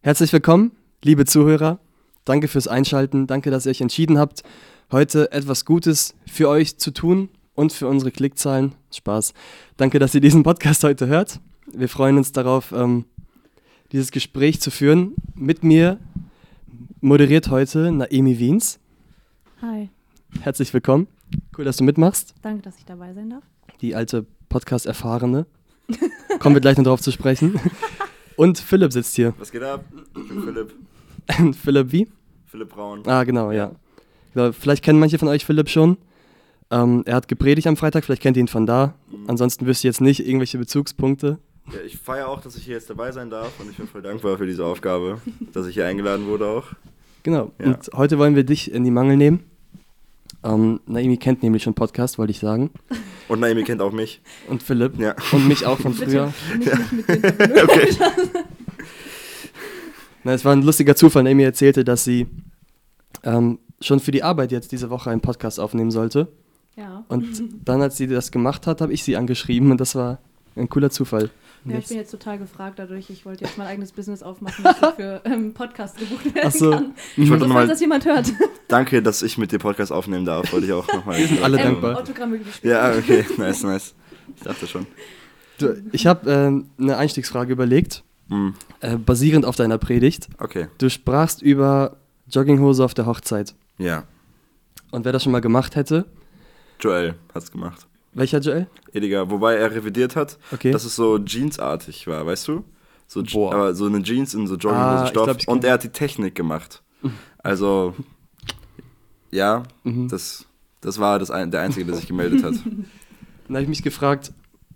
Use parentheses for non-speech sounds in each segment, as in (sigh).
Herzlich willkommen, liebe Zuhörer. Danke fürs Einschalten. Danke, dass ihr euch entschieden habt, heute etwas Gutes für euch zu tun und für unsere Klickzahlen. Spaß. Danke, dass ihr diesen Podcast heute hört. Wir freuen uns darauf, ähm, dieses Gespräch zu führen. Mit mir moderiert heute Naemi Wiens. Hi, Herzlich willkommen. Cool, dass du mitmachst. danke, dass ich dabei sein darf. Die alte Podcast-Erfahrene. Kommen wir gleich noch drauf zu sprechen. (laughs) Und Philipp sitzt hier. Was geht ab? Ich bin Philipp. (laughs) Philipp wie? Philipp Braun. Ah, genau, ja. Genau, vielleicht kennen manche von euch Philipp schon. Ähm, er hat gepredigt am Freitag, vielleicht kennt ihr ihn von da. Ansonsten wüsste ich jetzt nicht irgendwelche Bezugspunkte. Ja, ich feiere auch, dass ich hier jetzt dabei sein darf und ich bin voll dankbar für diese Aufgabe, dass ich hier eingeladen wurde auch. Genau. Ja. Und heute wollen wir dich in die Mangel nehmen. Ähm, Naimi kennt nämlich schon Podcast, wollte ich sagen. Und Naomi kennt auch mich. Und Philipp. Ja. Und mich auch von früher. Bitte mich nicht mit denen verwirren. (laughs) (laughs) Na, es war ein lustiger Zufall. Naimi erzählte, dass sie ähm, schon für die Arbeit jetzt diese Woche einen Podcast aufnehmen sollte. Ja. Und (laughs) dann, als sie das gemacht hat, habe ich sie angeschrieben und das war ein cooler Zufall. Ja, ich bin jetzt total gefragt dadurch. Ich wollte jetzt mein eigenes Business aufmachen, dass ich für ähm, Podcast gebucht werden Ach so. kann. Ich Also, wollte falls nochmal, das jemand hört. danke, dass ich mit dir Podcast aufnehmen darf, wollte ich auch nochmal. Wir sind alle ähm, dankbar. Autogramme gespielt. Ja, okay, nice, nice. Ich dachte schon. du, ich habe äh, eine Einstiegsfrage überlegt, Hm, äh, basierend auf deiner Predigt. okay, Du sprachst über Jogginghose auf der Hochzeit. ja. Und wer das schon mal gemacht hätte, Joel hat's gemacht. Welcher Joel? Ediger, wobei er revidiert hat, Okay. dass es so jeansartig war, weißt du? So, Boah. aber so eine Jeans in so Ah, ich Jogginghosenstoff. glaub, ich und er hat die Technik gemacht. Also, ja, Mhm. das, das war das ein, der Einzige, der sich gemeldet hat. (laughs) Dann habe ich mich gefragt,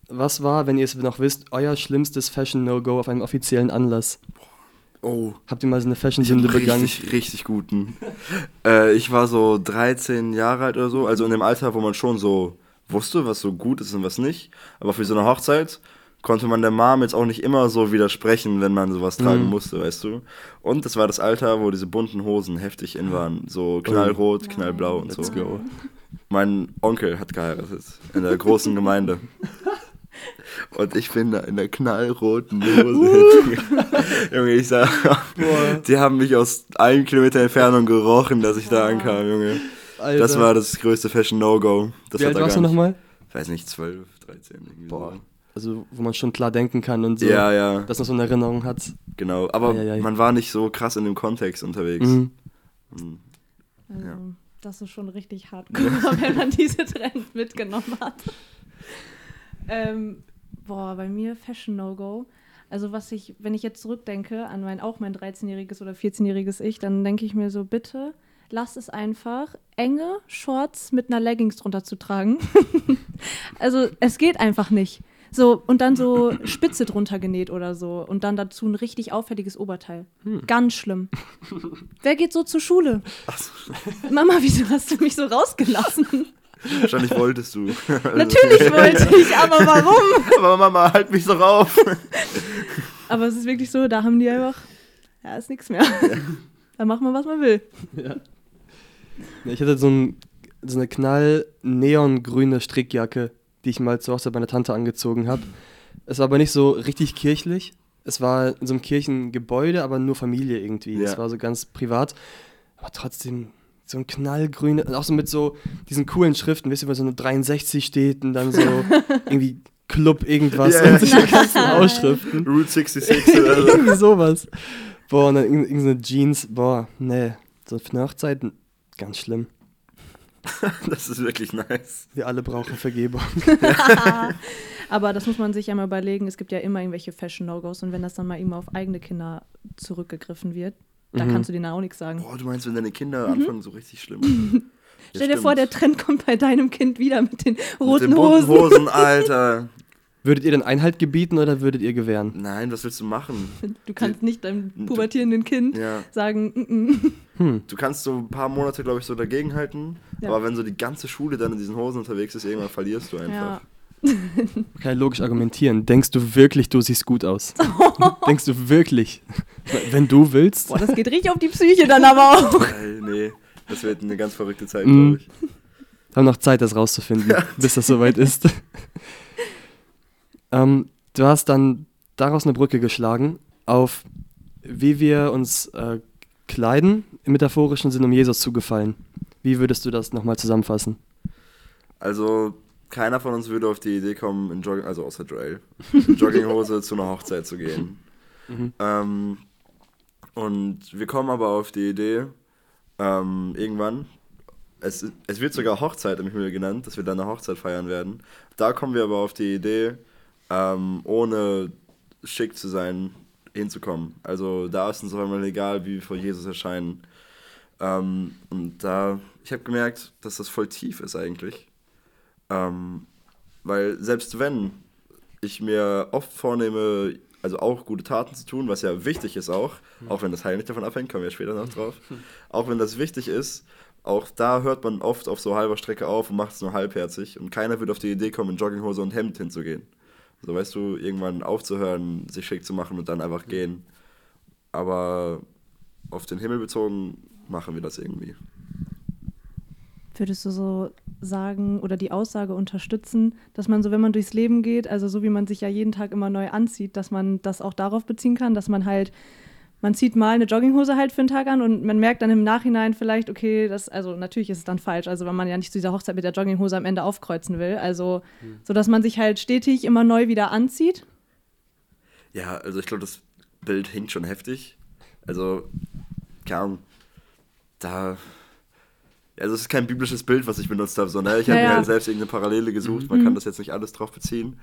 was war, wenn ihr es noch wisst, euer schlimmstes Fashion-No-Go auf einem offiziellen Anlass? Oh, Habt ihr mal so eine Fashion-Sünde begangen? richtig, richtig guten. äh, ich war so 13 Jahre alt oder so, also in dem Alter, wo man schon so wusste, was so gut ist und was nicht. Aber für so eine Hochzeit konnte man der Mom jetzt auch nicht immer so widersprechen, wenn man sowas tragen Mhm. musste, weißt du. Und das war das Alter, wo diese bunten Hosen heftig in waren. So knallrot, knallblau und so. Let's go. Mein Onkel hat geheiratet in der großen Gemeinde. (laughs) Und ich bin da in der knallroten (laughs) Hose. (laughs) Junge, ich sag, die haben mich aus einem Kilometer Entfernung gerochen, dass ich da Boah. ankam, Junge. Alter. Das war das größte Fashion No-Go. Das Wie alt warst du nochmal? Weiß nicht, 12, 13. Irgendwie Boah. So. Also, wo man schon klar denken kann und so, Ja, ja, das noch so eine Erinnerung hat. genau. Aber Eieiei. man war nicht so krass in dem Kontext unterwegs. Mhm. Mhm. Also, Ja. das ist schon richtig hardcore, (laughs) wenn man diese Trend mitgenommen hat. ähm, boah, bei mir Fashion No-Go. Also was ich, wenn ich jetzt zurückdenke an mein, auch mein 13-jähriges oder 14-jähriges Ich, dann denke ich mir so, bitte lass es einfach, enge Shorts mit einer Leggings drunter zu tragen. (laughs) also es geht einfach nicht. So, und dann so Spitze drunter genäht oder so. Und dann dazu ein richtig auffälliges Oberteil. Ganz schlimm. Wer geht so zur Schule? Mama, wieso hast du mich so rausgelassen? Wahrscheinlich wolltest du. (laughs) Natürlich wollte ich, aber warum? (laughs) Aber Mama, halt mich doch auf. Aber es ist wirklich so, da haben die einfach, ja, ist nichts mehr. Da macht man, was man will. Ja, Ich hatte so, ein, so eine knall neongrüne Strickjacke, die ich mal zur Hochzeit meiner Tante angezogen habe. Es war aber nicht so richtig kirchlich. Es war in so einem Kirchengebäude, aber nur Familie irgendwie. Ja. Es war so ganz privat. Aber trotzdem so ein knallgrüne, auch so mit so diesen coolen Schriften, wisst ihr, wo so eine 63 steht und dann so (laughs) irgendwie Club irgendwas Ja. und diese ganzen (laughs) Ausschriften. Route 66 oder so. irgendwie sowas. Boah, und dann irgend- irgendeine Jeans, boah, nee. So für eine Hochzeit, ganz schlimm. (laughs) Das ist wirklich nice. Wir alle brauchen Vergebung. (laughs) (laughs) Aber das muss man sich ja mal überlegen. Es gibt ja immer irgendwelche Fashion-No-Gos und wenn das dann mal immer auf eigene Kinder zurückgegriffen wird, da Mhm. kannst du denen auch nichts sagen. Boah, du meinst, wenn deine Kinder anfangen, so richtig schlimm. Stell dir vor, der Trend kommt bei deinem Kind wieder mit den Mit roten den bunten Hosen. Hosen, Alter. Würdet ihr denn Einhalt gebieten oder würdet ihr gewähren? Nein, was willst du machen? (laughs) Du kannst nicht deinem pubertierenden Kind Ja, sagen, mm (laughs) Hm. du kannst so ein paar Monate, glaube ich, so dagegenhalten. Ja. Aber wenn so die ganze Schule dann in diesen Hosen unterwegs ist, irgendwann verlierst du -mm. einfach. ja. Kann ich logisch argumentieren. Denkst du wirklich, du siehst gut aus? (laughs) Denkst du wirklich? Wenn du willst? Boah, das geht richtig auf die Psyche dann aber auch. Nee, das wird eine ganz verrückte Zeit, Mhm. glaube ich. Haben noch Zeit, das rauszufinden, bis das soweit ist. Ähm, du hast dann daraus eine Brücke geschlagen auf wie wir uns äh, kleiden, im metaphorischen Sinn, um Jesus zu gefallen. Wie würdest du das nochmal zusammenfassen? Also, keiner von uns würde auf die Idee kommen, in Jogging, also außer Joel, in Jogginghose (laughs) zu einer Hochzeit zu gehen. Mhm. Ähm, und wir kommen aber auf die Idee, ähm, irgendwann, es, es wird sogar Hochzeit im Himmel genannt, dass wir dann eine Hochzeit feiern werden. Da kommen wir aber auf die Idee, ähm, ohne schick zu sein, hinzukommen. Also da ist uns auf einmal egal, wie wir vor Jesus erscheinen. Ähm, und da, ich habe gemerkt, dass das voll tief ist eigentlich. Ähm, weil selbst wenn ich mir oft vornehme, also auch gute Taten zu tun, was ja wichtig ist auch, mhm. auch wenn das Heil nicht davon abhängt, kommen wir später noch drauf, auch wenn das wichtig ist, auch da hört man oft auf so halber Strecke auf und macht es nur halbherzig und keiner wird auf die Idee kommen, in Jogginghose und Hemd hinzugehen. So weißt du, irgendwann aufzuhören, sich schick zu machen und dann einfach gehen. Aber auf den Himmel bezogen machen wir das irgendwie. Würdest du so sagen oder die Aussage unterstützen, dass man so, wenn man durchs Leben geht, also so wie man sich ja jeden Tag immer neu anzieht, dass man das auch darauf beziehen kann, dass man halt man zieht mal eine Jogginghose halt für einen Tag an und man merkt dann im Nachhinein vielleicht, okay, das, also natürlich ist es dann falsch, also wenn man ja nicht zu dieser Hochzeit mit der Jogginghose am Ende aufkreuzen will. Also, mhm. so dass man sich halt stetig immer neu wieder anzieht. Ja, also ich glaube, das Bild hinkt schon heftig. Also, keine da. Also, es ist kein biblisches Bild, was ich benutzt habe, sondern ich habe ja, mir halt selbst irgendeine Parallele gesucht. Man mhm. kann das jetzt nicht alles drauf beziehen.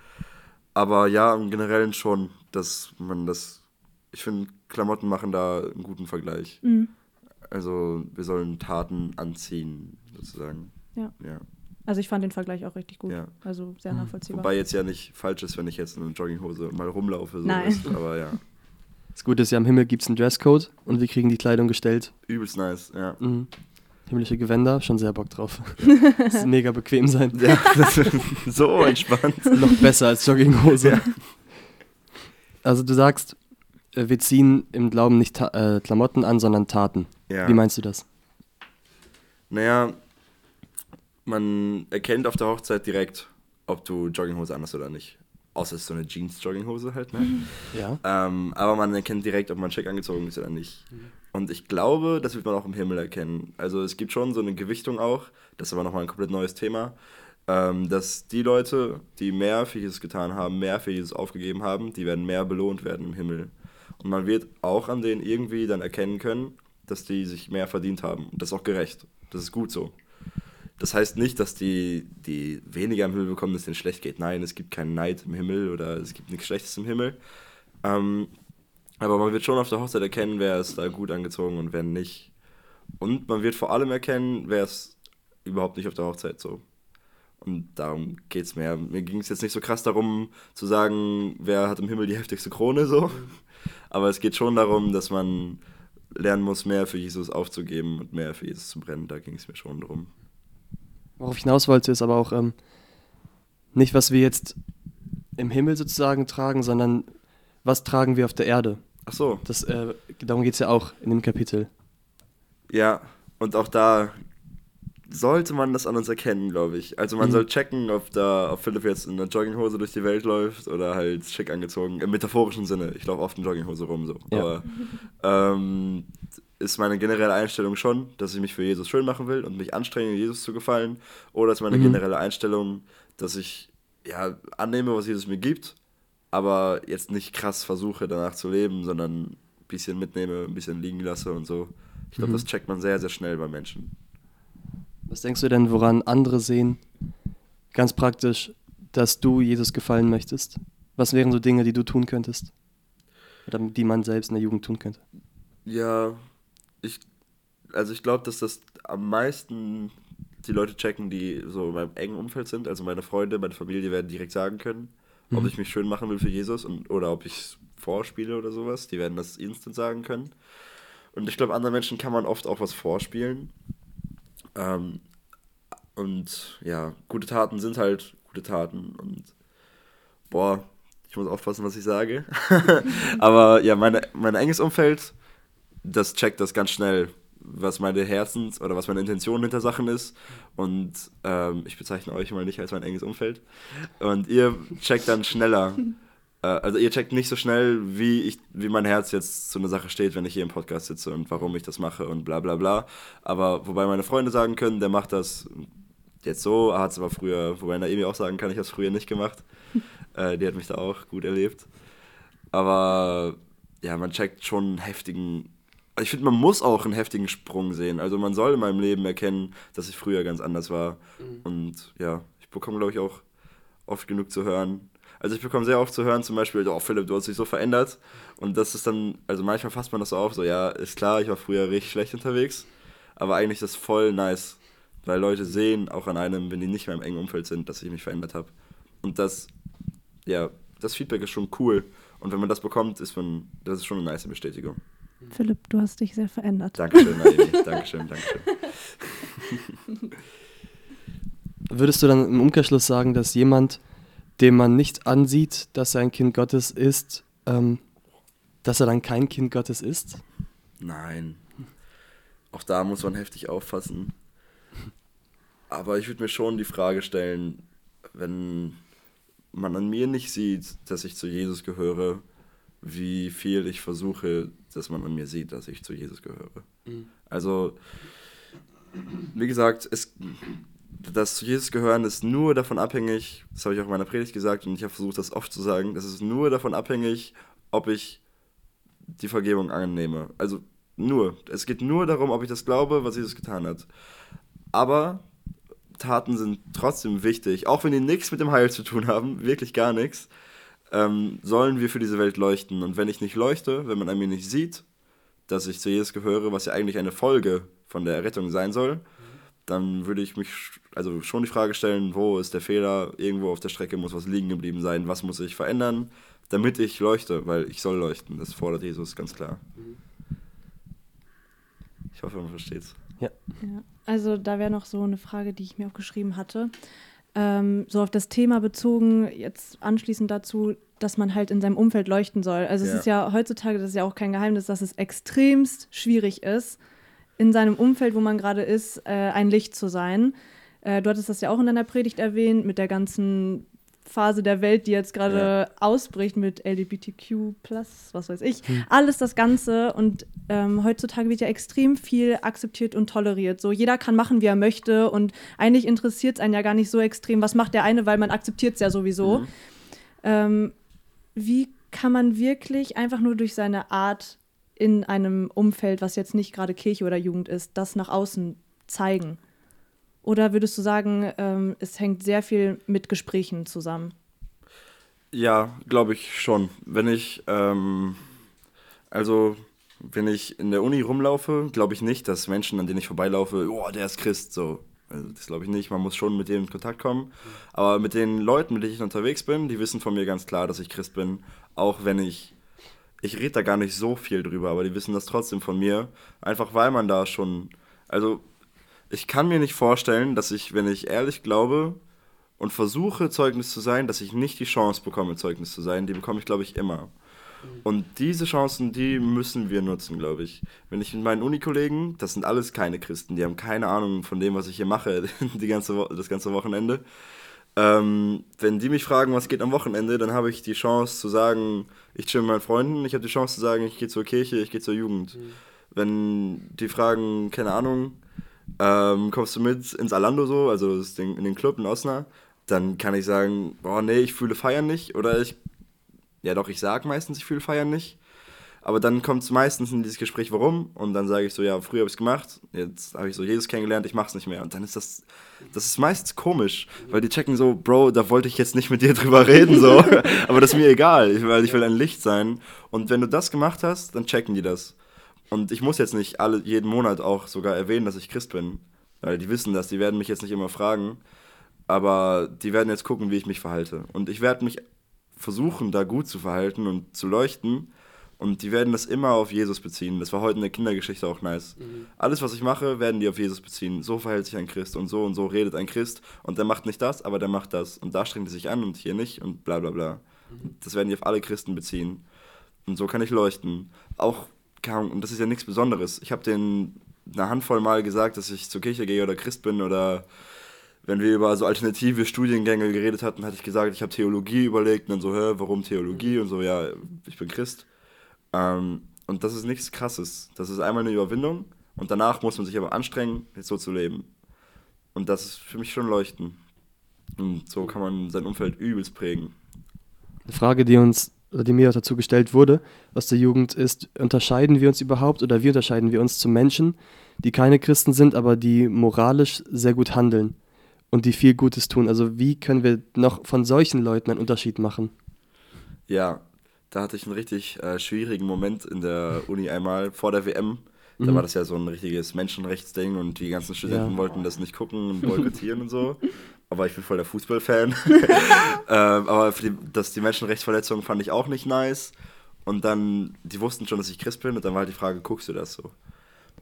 Aber ja, im Generellen schon, dass man das. Ich finde, Klamotten machen da einen guten Vergleich. Mhm. Also wir sollen Taten anziehen, sozusagen. Ja. ja. Also ich fand den Vergleich auch richtig gut. Ja. Also sehr mhm. nachvollziehbar. Wobei jetzt ja nicht falsch ist, wenn ich jetzt in einer Jogginghose mal rumlaufe. So Nein. Ist, aber ja. (laughs) Das Gute ist ja, am Himmel gibt es einen Dresscode und wir kriegen die Kleidung gestellt. Übelst nice, ja. Mhm. Himmlische Gewänder, schon sehr Bock drauf. (laughs) das ist mega bequem sein. Ja, (laughs) so entspannt. Noch besser als Jogginghose. Ja. Also du sagst, wir ziehen im Glauben nicht äh, Klamotten an, sondern Taten. Ja. Wie meinst du das? Naja, man erkennt auf der Hochzeit direkt, ob du Jogginghose an hast oder nicht. Außer es ist so eine Jeans-Jogginghose halt, ne? (laughs) Ja. Ähm, aber man erkennt direkt, ob man schick angezogen ist oder nicht. Mhm. Und ich glaube, das wird man auch im Himmel erkennen. Also es gibt schon so eine Gewichtung auch, das ist aber nochmal ein komplett neues Thema, ähm, dass die Leute, die mehr für Jesus getan haben, mehr für Jesus aufgegeben haben, die werden mehr belohnt werden im Himmel. Und man wird auch an denen irgendwie dann erkennen können, dass die sich mehr verdient haben. Und das ist auch gerecht. Das ist gut so. Das heißt nicht, dass die, die weniger im Himmel bekommen, dass denen schlecht geht. Nein, es gibt keinen Neid im Himmel oder es gibt nichts Schlechtes im Himmel. Ähm, aber man wird schon auf der Hochzeit erkennen, wer ist da gut angezogen und wer nicht. Und man wird vor allem erkennen, wer ist überhaupt nicht auf der Hochzeit so. Und darum geht es mir. Mir ging es jetzt nicht so krass darum zu sagen, wer hat im Himmel die (laughs) heftigste Krone so. Aber es geht schon darum, dass man lernen muss, mehr für Jesus aufzugeben und mehr für Jesus zu brennen. Da ging es mir schon drum. Worauf ich hinaus wollte, ist aber auch ähm, nicht, was wir jetzt im Himmel sozusagen tragen, sondern was tragen wir auf der Erde. Ach so. Das, äh, darum geht es ja auch in dem Kapitel. Ja, und auch da sollte man das an uns erkennen, glaube ich. Also man mhm. soll checken, ob da ob Philipp jetzt in einer Jogginghose durch die Welt läuft oder halt schick angezogen. Im metaphorischen Sinne. Ich laufe oft in Jogginghose rum so. Ja. Aber ähm, ist meine generelle Einstellung schon, dass ich mich für Jesus schön machen will und mich anstrenge, Jesus zu gefallen. Oder ist meine mhm. generelle Einstellung, dass ich ja annehme, was Jesus mir gibt, aber jetzt nicht krass versuche, danach zu leben, sondern ein bisschen mitnehme, ein bisschen liegen lasse und so. Ich glaube, mhm. das checkt man sehr, sehr schnell bei Menschen. Was denkst du denn, woran andere sehen, ganz praktisch, dass du Jesus gefallen möchtest? Was wären so Dinge, die du tun könntest? Oder die man selbst in der Jugend tun könnte? Ja, ich, also ich glaube, dass das am meisten die Leute checken, die so in meinem engen Umfeld sind. Also meine Freunde, meine Familie werden direkt sagen können, mhm. ob ich mich schön machen will für Jesus und, oder ob ich es vorspiele oder sowas. Die werden das instant sagen können. Und ich glaube, anderen Menschen kann man oft auch was vorspielen. Ähm, und ja, gute Taten sind halt gute Taten. Und boah, ich muss aufpassen, was ich sage. (laughs) Aber ja, meine, mein enges Umfeld, das checkt das ganz schnell, was meine Herzens- oder was meine Intention hinter Sachen ist. Und ähm, ich bezeichne euch mal nicht als mein enges Umfeld. Und ihr checkt dann schneller, (laughs) also ihr checkt nicht so schnell, wie, ich, wie mein Herz jetzt zu einer Sache steht, wenn ich hier im Podcast sitze und warum ich das mache und bla bla bla. Aber wobei meine Freunde sagen können, der macht das jetzt so, hat es aber früher, wobei Naomi auch sagen kann, ich habe es früher nicht gemacht. (laughs) äh, die hat mich da auch gut erlebt. Aber ja, man checkt schon einen heftigen. Also ich finde, man muss auch einen heftigen Sprung sehen. Also man soll in meinem Leben erkennen, dass ich früher ganz anders war. Mhm. Und ja, ich bekomme, glaube ich, auch oft genug zu hören. Also ich bekomme sehr oft zu hören, zum Beispiel, oh Philipp, du hast dich so verändert. Und das ist dann, also manchmal fasst man das so auf, so ja, ist klar, ich war früher richtig schlecht unterwegs. Aber eigentlich ist das voll nice, weil Leute sehen auch an einem, wenn die nicht mehr im engen Umfeld sind, dass ich mich verändert habe. Und das, ja, das Feedback ist schon cool. Und wenn man das bekommt, ist man, das ist schon eine nice Bestätigung. Philipp, du hast dich sehr verändert. Dankeschön, Naomi. (laughs) Dankeschön, Dankeschön. Würdest du dann im Umkehrschluss sagen, dass jemand, dem man nicht ansieht, dass er ein Kind Gottes ist, ähm, dass er dann kein Kind Gottes ist? Nein. Auch da muss man heftig aufpassen. Aber ich würde mir schon die Frage stellen, wenn man an mir nicht sieht, dass ich zu Jesus gehöre, wie viel ich versuche, dass man an mir sieht, dass ich zu Jesus gehöre. Mhm. Also, wie gesagt, es, das zu Jesus gehören ist nur davon abhängig, das habe ich auch in meiner Predigt gesagt und ich habe versucht, das oft zu sagen, das ist nur davon abhängig, ob ich die Vergebung annehme. Also nur. Es geht nur darum, ob ich das glaube, was Jesus getan hat. Aber Taten sind trotzdem wichtig, auch wenn die nichts mit dem Heil zu tun haben, wirklich gar nichts, ähm, sollen wir für diese Welt leuchten. Und wenn ich nicht leuchte, wenn man an mir nicht sieht, dass ich zu Jesus gehöre, was ja eigentlich eine Folge von der Errettung sein soll, dann würde ich mich also schon die Frage stellen, wo ist der Fehler? Irgendwo auf der Strecke muss was liegen geblieben sein. Was muss ich verändern, damit ich leuchte? Weil ich soll leuchten. Das fordert Jesus ganz klar. Ich hoffe, man versteht es. Ja. ja. Also da wäre noch so eine Frage, die ich mir aufgeschrieben hatte. Ähm, so auf das Thema bezogen, jetzt anschließend dazu, dass man halt in seinem Umfeld leuchten soll. Also ja. es ist ja heutzutage, das ist ja auch kein Geheimnis, dass es extremst schwierig ist, in seinem Umfeld, wo man gerade ist, äh, ein Licht zu sein. Äh, du hattest das ja auch in deiner Predigt erwähnt, mit der ganzen Phase der Welt, die jetzt gerade ja. ausbricht mit LGBTQ, was weiß ich. Hm. Alles das Ganze. Und ähm, heutzutage wird ja extrem viel akzeptiert und toleriert. So, jeder kann machen, wie er möchte. Und eigentlich interessiert es einen ja gar nicht so extrem, was macht der eine, weil man akzeptiert es ja sowieso. Mhm. Ähm, wie kann man wirklich einfach nur durch seine Art in einem Umfeld, was jetzt nicht gerade Kirche oder Jugend ist, das nach außen zeigen? Oder würdest du sagen, ähm, es hängt sehr viel mit Gesprächen zusammen? Ja, glaube ich schon. Wenn ich, ähm, also wenn ich in der Uni rumlaufe, glaube ich nicht, dass Menschen, an denen ich vorbeilaufe, oh, der ist Christ, so. Also das glaube ich nicht. Man muss schon mit denen in Kontakt kommen. Aber mit den Leuten, mit denen ich unterwegs bin, die wissen von mir ganz klar, dass ich Christ bin. Auch wenn ich, ich rede da gar nicht so viel drüber, aber die wissen das trotzdem von mir. Einfach weil man da schon, also ich kann mir nicht vorstellen, dass ich, wenn ich ehrlich glaube und versuche, Zeugnis zu sein, dass ich nicht die Chance bekomme, Zeugnis zu sein. Die bekomme ich, glaube ich, immer. Und diese Chancen, die müssen wir nutzen, glaube ich. Wenn ich mit meinen Unikollegen, das sind alles keine Christen, die haben keine Ahnung von dem, was ich hier mache, (laughs) die ganze das ganze Wochenende. Ähm, wenn die mich fragen, was geht am Wochenende, dann habe ich die Chance zu sagen, ich chill mit meinen Freunden, ich habe die Chance zu sagen, ich gehe zur Kirche, ich gehe zur Jugend. Mhm. Wenn die fragen, keine Ahnung, ähm, kommst du mit ins Alando so, also Ding, in den Club in Osnabrück, dann kann ich sagen, boah, nee, ich fühle Feiern nicht. Oder ich, ja doch, ich sage meistens, ich fühle Feiern nicht. Aber dann kommt es meistens in dieses Gespräch, warum? Und dann sage ich so, ja, früher habe ich es gemacht, jetzt habe ich so Jesus kennengelernt, ich mache es nicht mehr. Und dann ist das, das ist meistens komisch, weil die checken so, Bro, da wollte ich jetzt nicht mit dir (laughs) drüber reden, so. (laughs) Aber das ist mir egal, weil ich will ein Licht sein. Und wenn du das gemacht hast, dann checken die das. Und ich muss jetzt nicht alle, jeden Monat auch sogar erwähnen, dass ich Christ bin. Weil die wissen das, die werden mich jetzt nicht immer fragen. Aber die werden jetzt gucken, wie ich mich verhalte. Und ich werde mich versuchen, da gut zu verhalten und zu leuchten. Und die werden das immer auf Jesus beziehen. Das war heute in der Kindergeschichte auch nice. Mhm. Alles, was ich mache, werden die auf Jesus beziehen. So verhält sich ein Christ und so und so redet ein Christ. Und der macht nicht das, aber der macht das. Und da strengt er sich an und hier nicht und bla bla bla. Mhm. Das werden die auf alle Christen beziehen. Und so kann ich leuchten. Auch und das ist ja nichts Besonderes. Ich habe denen eine Handvoll Mal gesagt, dass ich zur Kirche gehe oder Christ bin oder wenn wir über so alternative Studiengänge geredet hatten, hatte ich gesagt, ich habe Theologie überlegt und dann so, hä, warum Theologie? Und so, ja, ich bin Christ. Ähm, und das ist nichts Krasses. Das ist einmal eine Überwindung und danach muss man sich aber anstrengen, so zu leben. Und das ist für mich schon Leuchten. Und so kann man sein Umfeld übelst prägen. Eine Frage, die uns oder die mir dazu gestellt wurde aus der Jugend ist, unterscheiden wir uns überhaupt oder wie unterscheiden wir uns zu Menschen, die keine Christen sind, aber die moralisch sehr gut handeln? und die viel Gutes tun. Also wie können wir noch von solchen Leuten einen Unterschied machen? Ja, da hatte ich einen richtig äh, schwierigen Moment in der Uni einmal vor der WM. Da mhm. war das ja so ein richtiges Menschenrechtsding und die ganzen Studenten ja. wollten das nicht gucken und boykottieren und so. Aber ich bin voll der Fußballfan. (laughs) ähm, aber die, das, die Menschenrechtsverletzungen fand ich auch nicht nice. Und dann, die wussten schon, dass ich Christ bin und dann war halt die Frage, guckst du das so?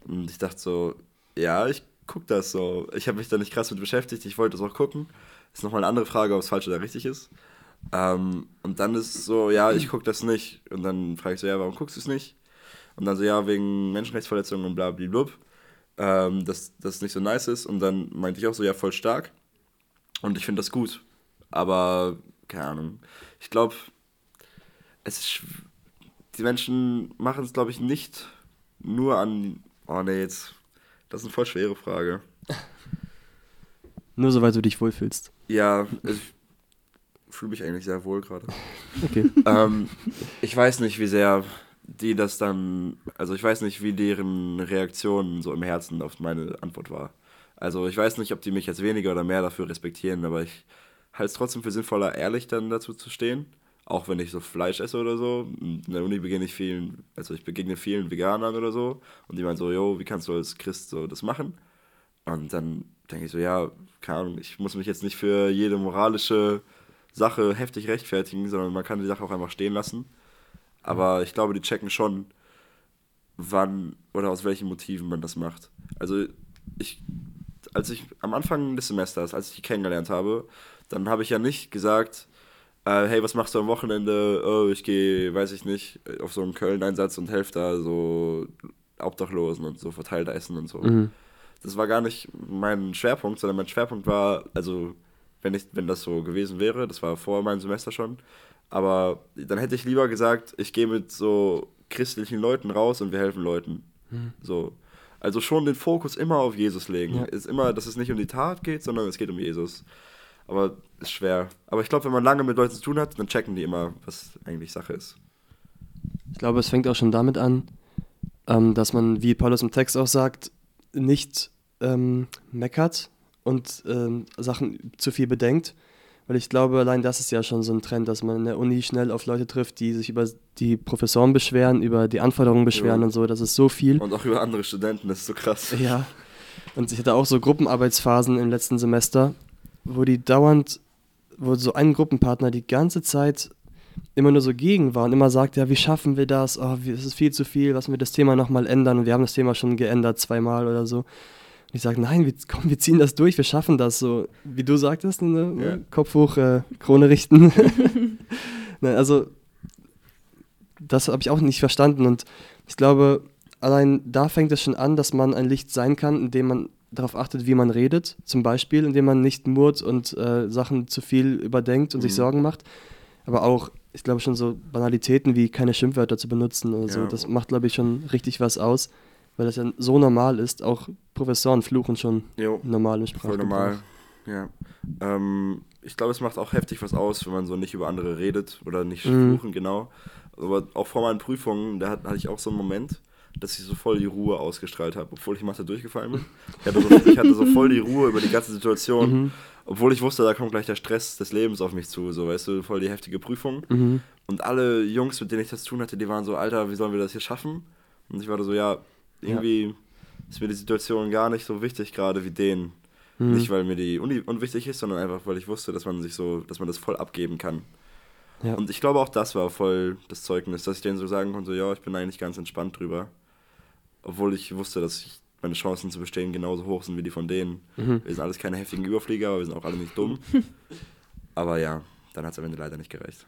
Und ich dachte so, ja, ich guck das so. Ich habe mich da nicht krass mit beschäftigt, ich wollte das auch gucken. Ist nochmal eine andere Frage, ob es falsch oder richtig ist. Ähm, und dann ist es so, ja, ich guck das nicht. Und dann frage ich so, ja, warum guckst du es nicht? Und dann so, ja, wegen Menschenrechtsverletzungen und bla bla bla. Ähm, dass das nicht so nice ist. Und dann meinte ich auch so, ja, voll stark. Und ich finde das gut. Aber, keine Ahnung. Ich glaube, es ist. Die Menschen machen es, glaube ich, nicht nur an. Oh ne, jetzt das ist eine voll schwere Frage. (laughs) Nur soweit du dich wohlfühlst. Ja, ich fühle mich eigentlich sehr wohl gerade. (laughs) Okay. ähm, ich weiß nicht, wie sehr die das dann, also ich weiß nicht, wie deren Reaktion so im Herzen auf meine Antwort war. Also ich weiß nicht, ob die mich jetzt weniger oder mehr dafür respektieren, aber ich halte es trotzdem für sinnvoller, ehrlich dann dazu zu stehen auch wenn ich so Fleisch esse oder so. In der Uni begegne ich vielen, also ich begegne vielen Veganern oder so und die meinen so, yo, wie kannst du als Christ so das machen? Und dann denke ich so, ja, keine Ahnung, ich muss mich jetzt nicht für jede moralische Sache heftig rechtfertigen, sondern man kann die Sache auch einfach stehen lassen. Aber ich glaube, die checken schon, wann oder aus welchen Motiven man das macht. Also ich, als ich am Anfang des Semesters, als ich die kennengelernt habe, dann habe ich ja nicht gesagt, äh, hey, was machst du am Wochenende? Oh, ich gehe, weiß ich nicht, auf so einen Köln-Einsatz und helfe da so Obdachlosen und so verteilt Essen und so. Mhm. Das war gar nicht mein Schwerpunkt, sondern mein Schwerpunkt war, also wenn, ich, wenn das so gewesen wäre, das war vor meinem Semester schon, aber dann hätte ich lieber gesagt, ich gehe mit so christlichen Leuten raus und wir helfen Leuten. Mhm. So. Also schon den Fokus immer auf Jesus legen. Ja. Ist immer, dass es nicht um die Tat geht, sondern es geht um Jesus. Aber ist schwer. Aber ich glaube, wenn man lange mit Leuten zu tun hat, dann checken die immer, was eigentlich Sache ist. Ich glaube, es fängt auch schon damit an, ähm, dass man, wie Paulus im Text auch sagt, nicht ähm, meckert und ähm, Sachen zu viel bedenkt. Weil ich glaube, allein das ist ja schon so ein Trend, dass man in der Uni schnell auf Leute trifft, die sich über die Professoren beschweren, über die Anforderungen beschweren ja. und so. Das ist so viel. Und auch über andere Studenten, das ist so krass. Ja. Und ich hatte auch so Gruppenarbeitsphasen im letzten Semester, wo die dauernd, wo so ein Gruppenpartner die ganze Zeit immer nur so gegen war und immer sagt, ja, wie schaffen wir das? Oh, es ist viel zu viel, lassen wir das Thema nochmal ändern. Und wir haben das Thema schon geändert, zweimal oder so. Und ich sage, nein, wir, komm, wir ziehen das durch, wir schaffen das so. Wie du sagtest, ne? Ja. Kopf hoch, äh, Krone richten. (laughs) ne, also, das habe ich auch nicht verstanden. Und ich glaube, allein da fängt es schon an, dass man ein Licht sein kann, indem man darauf achtet, wie man redet, zum Beispiel, indem man nicht murrt und äh, Sachen zu viel überdenkt und mhm. sich Sorgen macht. Aber auch, ich glaube schon so Banalitäten wie keine Schimpfwörter zu benutzen oder ja. so, das macht, glaube ich, schon richtig was aus, weil das ja so normal ist. Auch Professoren fluchen schon jo. normal im Sprachgebrauch. Voll normal, ja. Ähm, ich glaube, es macht auch heftig was aus, wenn man so nicht über andere redet oder nicht mhm. fluchen, genau. Aber auch vor meinen Prüfungen, da hatte ich auch so einen Moment, dass ich so voll die Ruhe ausgestrahlt habe, obwohl ich Mathe durchgefallen bin. Ich hatte, so, ich hatte so voll die Ruhe über die ganze Situation, mhm. obwohl ich wusste, da kommt gleich der Stress des Lebens auf mich zu, so weißt du, voll die heftige Prüfung. Mhm. Und alle Jungs, mit denen ich das zu tun hatte, die waren so, Alter, wie sollen wir das hier schaffen? Und ich war da so, ja, irgendwie ja. ist mir die Situation gar nicht so wichtig gerade wie denen. Mhm. Nicht, weil mir die Uni unwichtig ist, sondern einfach, weil ich wusste, dass man sich so, dass man das voll abgeben kann. Ja. Und ich glaube auch das war voll das Zeugnis, dass ich denen so sagen konnte, ja, ich bin eigentlich ganz entspannt drüber obwohl ich wusste, dass ich meine Chancen zu bestehen genauso hoch sind wie die von denen. Mhm. Wir sind alles keine heftigen Überflieger, aber wir sind auch alle nicht dumm. (laughs) aber ja, dann hat es am Ende leider nicht gereicht.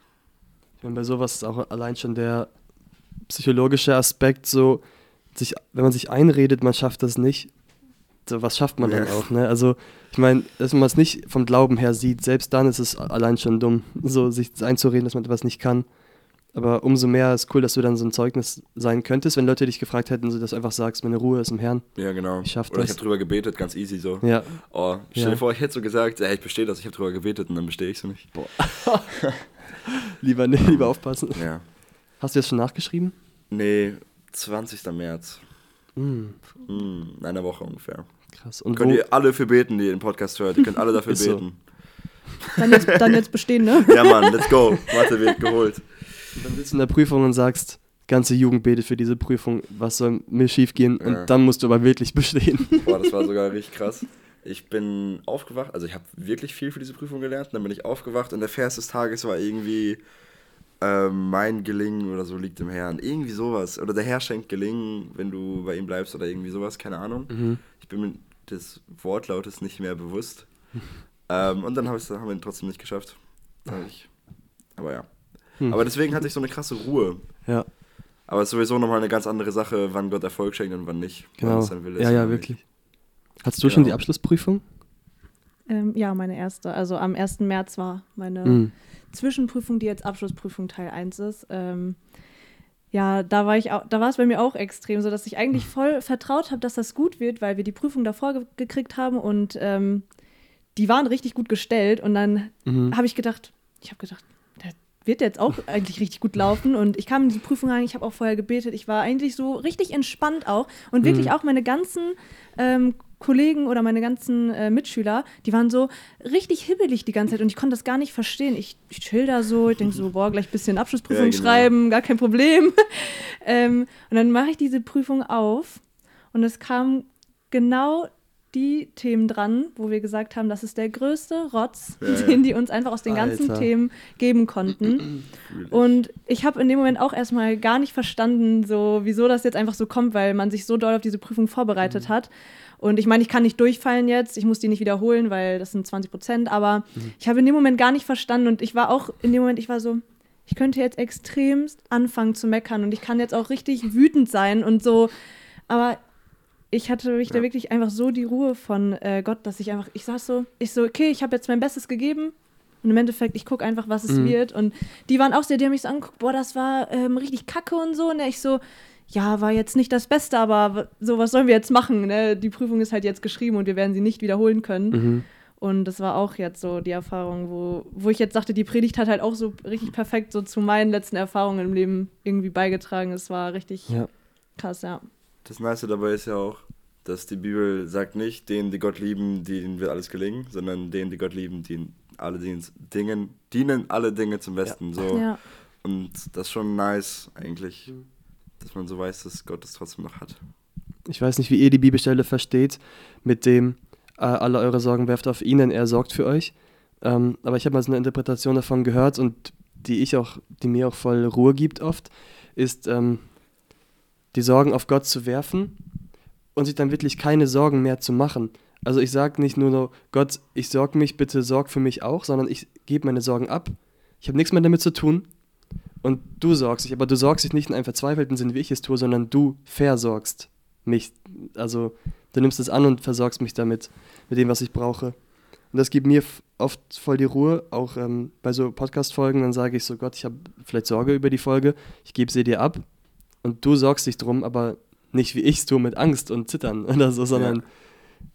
Ich meine, bei sowas ist auch allein schon der psychologische Aspekt so, sich, wenn man sich einredet, man schafft das nicht, was schafft man dann Ja. auch, ne? Also, ich meine, dass man es nicht vom Glauben her sieht, selbst dann ist es allein schon dumm, so sich einzureden, dass man etwas nicht kann. Aber umso mehr ist cool, dass du dann so ein Zeugnis sein könntest, wenn Leute dich gefragt hätten, so dass du einfach sagst, meine Ruhe ist im Herrn. Ja, genau. Ich schaff Oder ich das. habe drüber gebetet, ganz easy so. Ja. Oh, stell Ja. dir vor, ich hätte so gesagt, ey, ich bestehe das, ich habe drüber gebetet und dann bestehe ich so (laughs) nicht. Lieber, nee, lieber aufpassen. Ja. Hast du das schon nachgeschrieben? Nee, 20. März. Mm, in einer Woche ungefähr. krass. Und Könnt wo, ihr alle für beten, die den Podcast hört. Ihr könnt alle dafür (laughs) Ist so. beten. Dann jetzt, dann jetzt bestehen, ne? (laughs) Ja, Mann, let's go. Mathe wird geholt. dann sitzt du in der Prüfung und sagst, ganze Jugend betet für diese Prüfung, was soll mir schief gehen? Ja. Und dann musst du aber wirklich bestehen. Boah, das war sogar (laughs) richtig krass. Ich bin aufgewacht, also ich habe wirklich viel für diese Prüfung gelernt. Dann bin ich aufgewacht und der Vers des Tages war irgendwie ähm, mein Gelingen oder so liegt im Herrn. Irgendwie sowas. Oder der Herr schenkt Gelingen, wenn du bei ihm bleibst oder irgendwie sowas, keine Ahnung. Mhm. Ich bin mir des Wortlautes nicht mehr bewusst. (laughs) ähm, und dann hab haben wir ihn trotzdem nicht geschafft. Aber ja. Hm. Aber deswegen hatte ich so eine krasse Ruhe. Ja, Aber es ist sowieso nochmal eine ganz andere Sache, wann Gott Erfolg schenkt und wann nicht. Genau. ist Ja, ja, nicht. wirklich. Hattest du schon die Genau. Abschlussprüfung? Ähm, ja, meine erste. Also am 1. März war meine Mhm. Zwischenprüfung, die jetzt Abschlussprüfung Teil 1 ist. Ähm, ja, da war ich auch, da war es bei mir auch extrem, so dass ich eigentlich voll vertraut habe, dass das gut wird, weil wir die Prüfung davor ge gekriegt haben und ähm, die waren richtig gut gestellt und dann Mhm. habe ich gedacht, ich habe gedacht, der wird jetzt auch eigentlich richtig gut laufen und ich kam in die Prüfung rein, ich habe auch vorher gebetet, ich war eigentlich so richtig entspannt auch und wirklich Mhm. auch meine ganzen ähm, Kollegen oder meine ganzen äh, Mitschüler, die waren so richtig hibbelig die ganze Zeit und ich konnte das gar nicht verstehen. Ich, ich chill da so, ich denke so, (laughs) boah, gleich ein bisschen Abschlussprüfung Ja, genau. schreiben, gar kein Problem. (laughs) ähm, und dann mache ich diese Prüfung auf und es kamen genau die Themen dran, wo wir gesagt haben, das ist der größte Rotz, Ja, ja. den die uns einfach aus den ganzen Alter. Themen geben konnten. Und ich habe in dem Moment auch erstmal gar nicht verstanden, so wieso das jetzt einfach so kommt, weil man sich so doll auf diese Prüfung vorbereitet hat. Und ich meine, ich kann nicht durchfallen jetzt, ich muss die nicht wiederholen, weil das sind 20 Prozent, aber ich habe in dem Moment gar nicht verstanden und ich war auch in dem Moment, ich war so, ich könnte jetzt extremst anfangen zu meckern und ich kann jetzt auch richtig wütend sein und so, aber ich hatte mich da Ja. wirklich einfach so die Ruhe von äh, Gott, dass ich einfach, ich saß so, ich so, okay, ich habe jetzt mein Bestes gegeben und im Endeffekt, ich gucke einfach, was es Mhm. wird und die waren auch sehr, die haben mich so angeguckt, boah, das war ähm, richtig kacke und so und ich so, ja, war jetzt nicht das Beste, aber so, was sollen wir jetzt machen? Ne? Die Prüfung ist halt jetzt geschrieben und wir werden sie nicht wiederholen können. Mhm. Und das war auch jetzt so die Erfahrung, wo, wo ich jetzt dachte, die Predigt hat halt auch so richtig perfekt so zu meinen letzten Erfahrungen im Leben irgendwie beigetragen. Es war richtig Ja. krass, ja. Das Nice dabei ist ja auch, dass die Bibel sagt nicht, denen, die Gott lieben, denen wird alles gelingen, sondern denen, die Gott lieben, dienen alle Dingen, dienen alle Dinge zum Besten. So. Ja, Und das ist schon nice eigentlich, dass man so weiß, dass Gott es trotzdem noch hat. Ich weiß nicht, wie ihr die Bibelstelle versteht, mit dem äh, alle eure Sorgen werft auf ihn, denn er sorgt für euch. Ähm, aber ich habe mal so eine Interpretation davon gehört und die ich auch, die mir auch voll Ruhe gibt oft, ist ähm, die Sorgen auf Gott zu werfen und sich dann wirklich keine Sorgen mehr zu machen. Also ich sage nicht nur so, Gott, ich sorge mich, bitte sorg für mich auch, sondern ich gebe meine Sorgen ab. Ich habe nichts mehr damit zu tun. Und du sorgst dich, aber du sorgst dich nicht in einem verzweifelten Sinn, wie ich es tue, sondern du versorgst mich. Also du nimmst es an und versorgst mich damit, mit dem, was ich brauche. Und das gibt mir oft voll die Ruhe, auch ähm, bei so Podcast-Folgen, dann sage ich so, Gott, ich habe vielleicht Sorge über die Folge, ich gebe sie dir ab und du sorgst dich drum, aber nicht wie ich es tue, mit Angst und Zittern oder so, sondern Ja.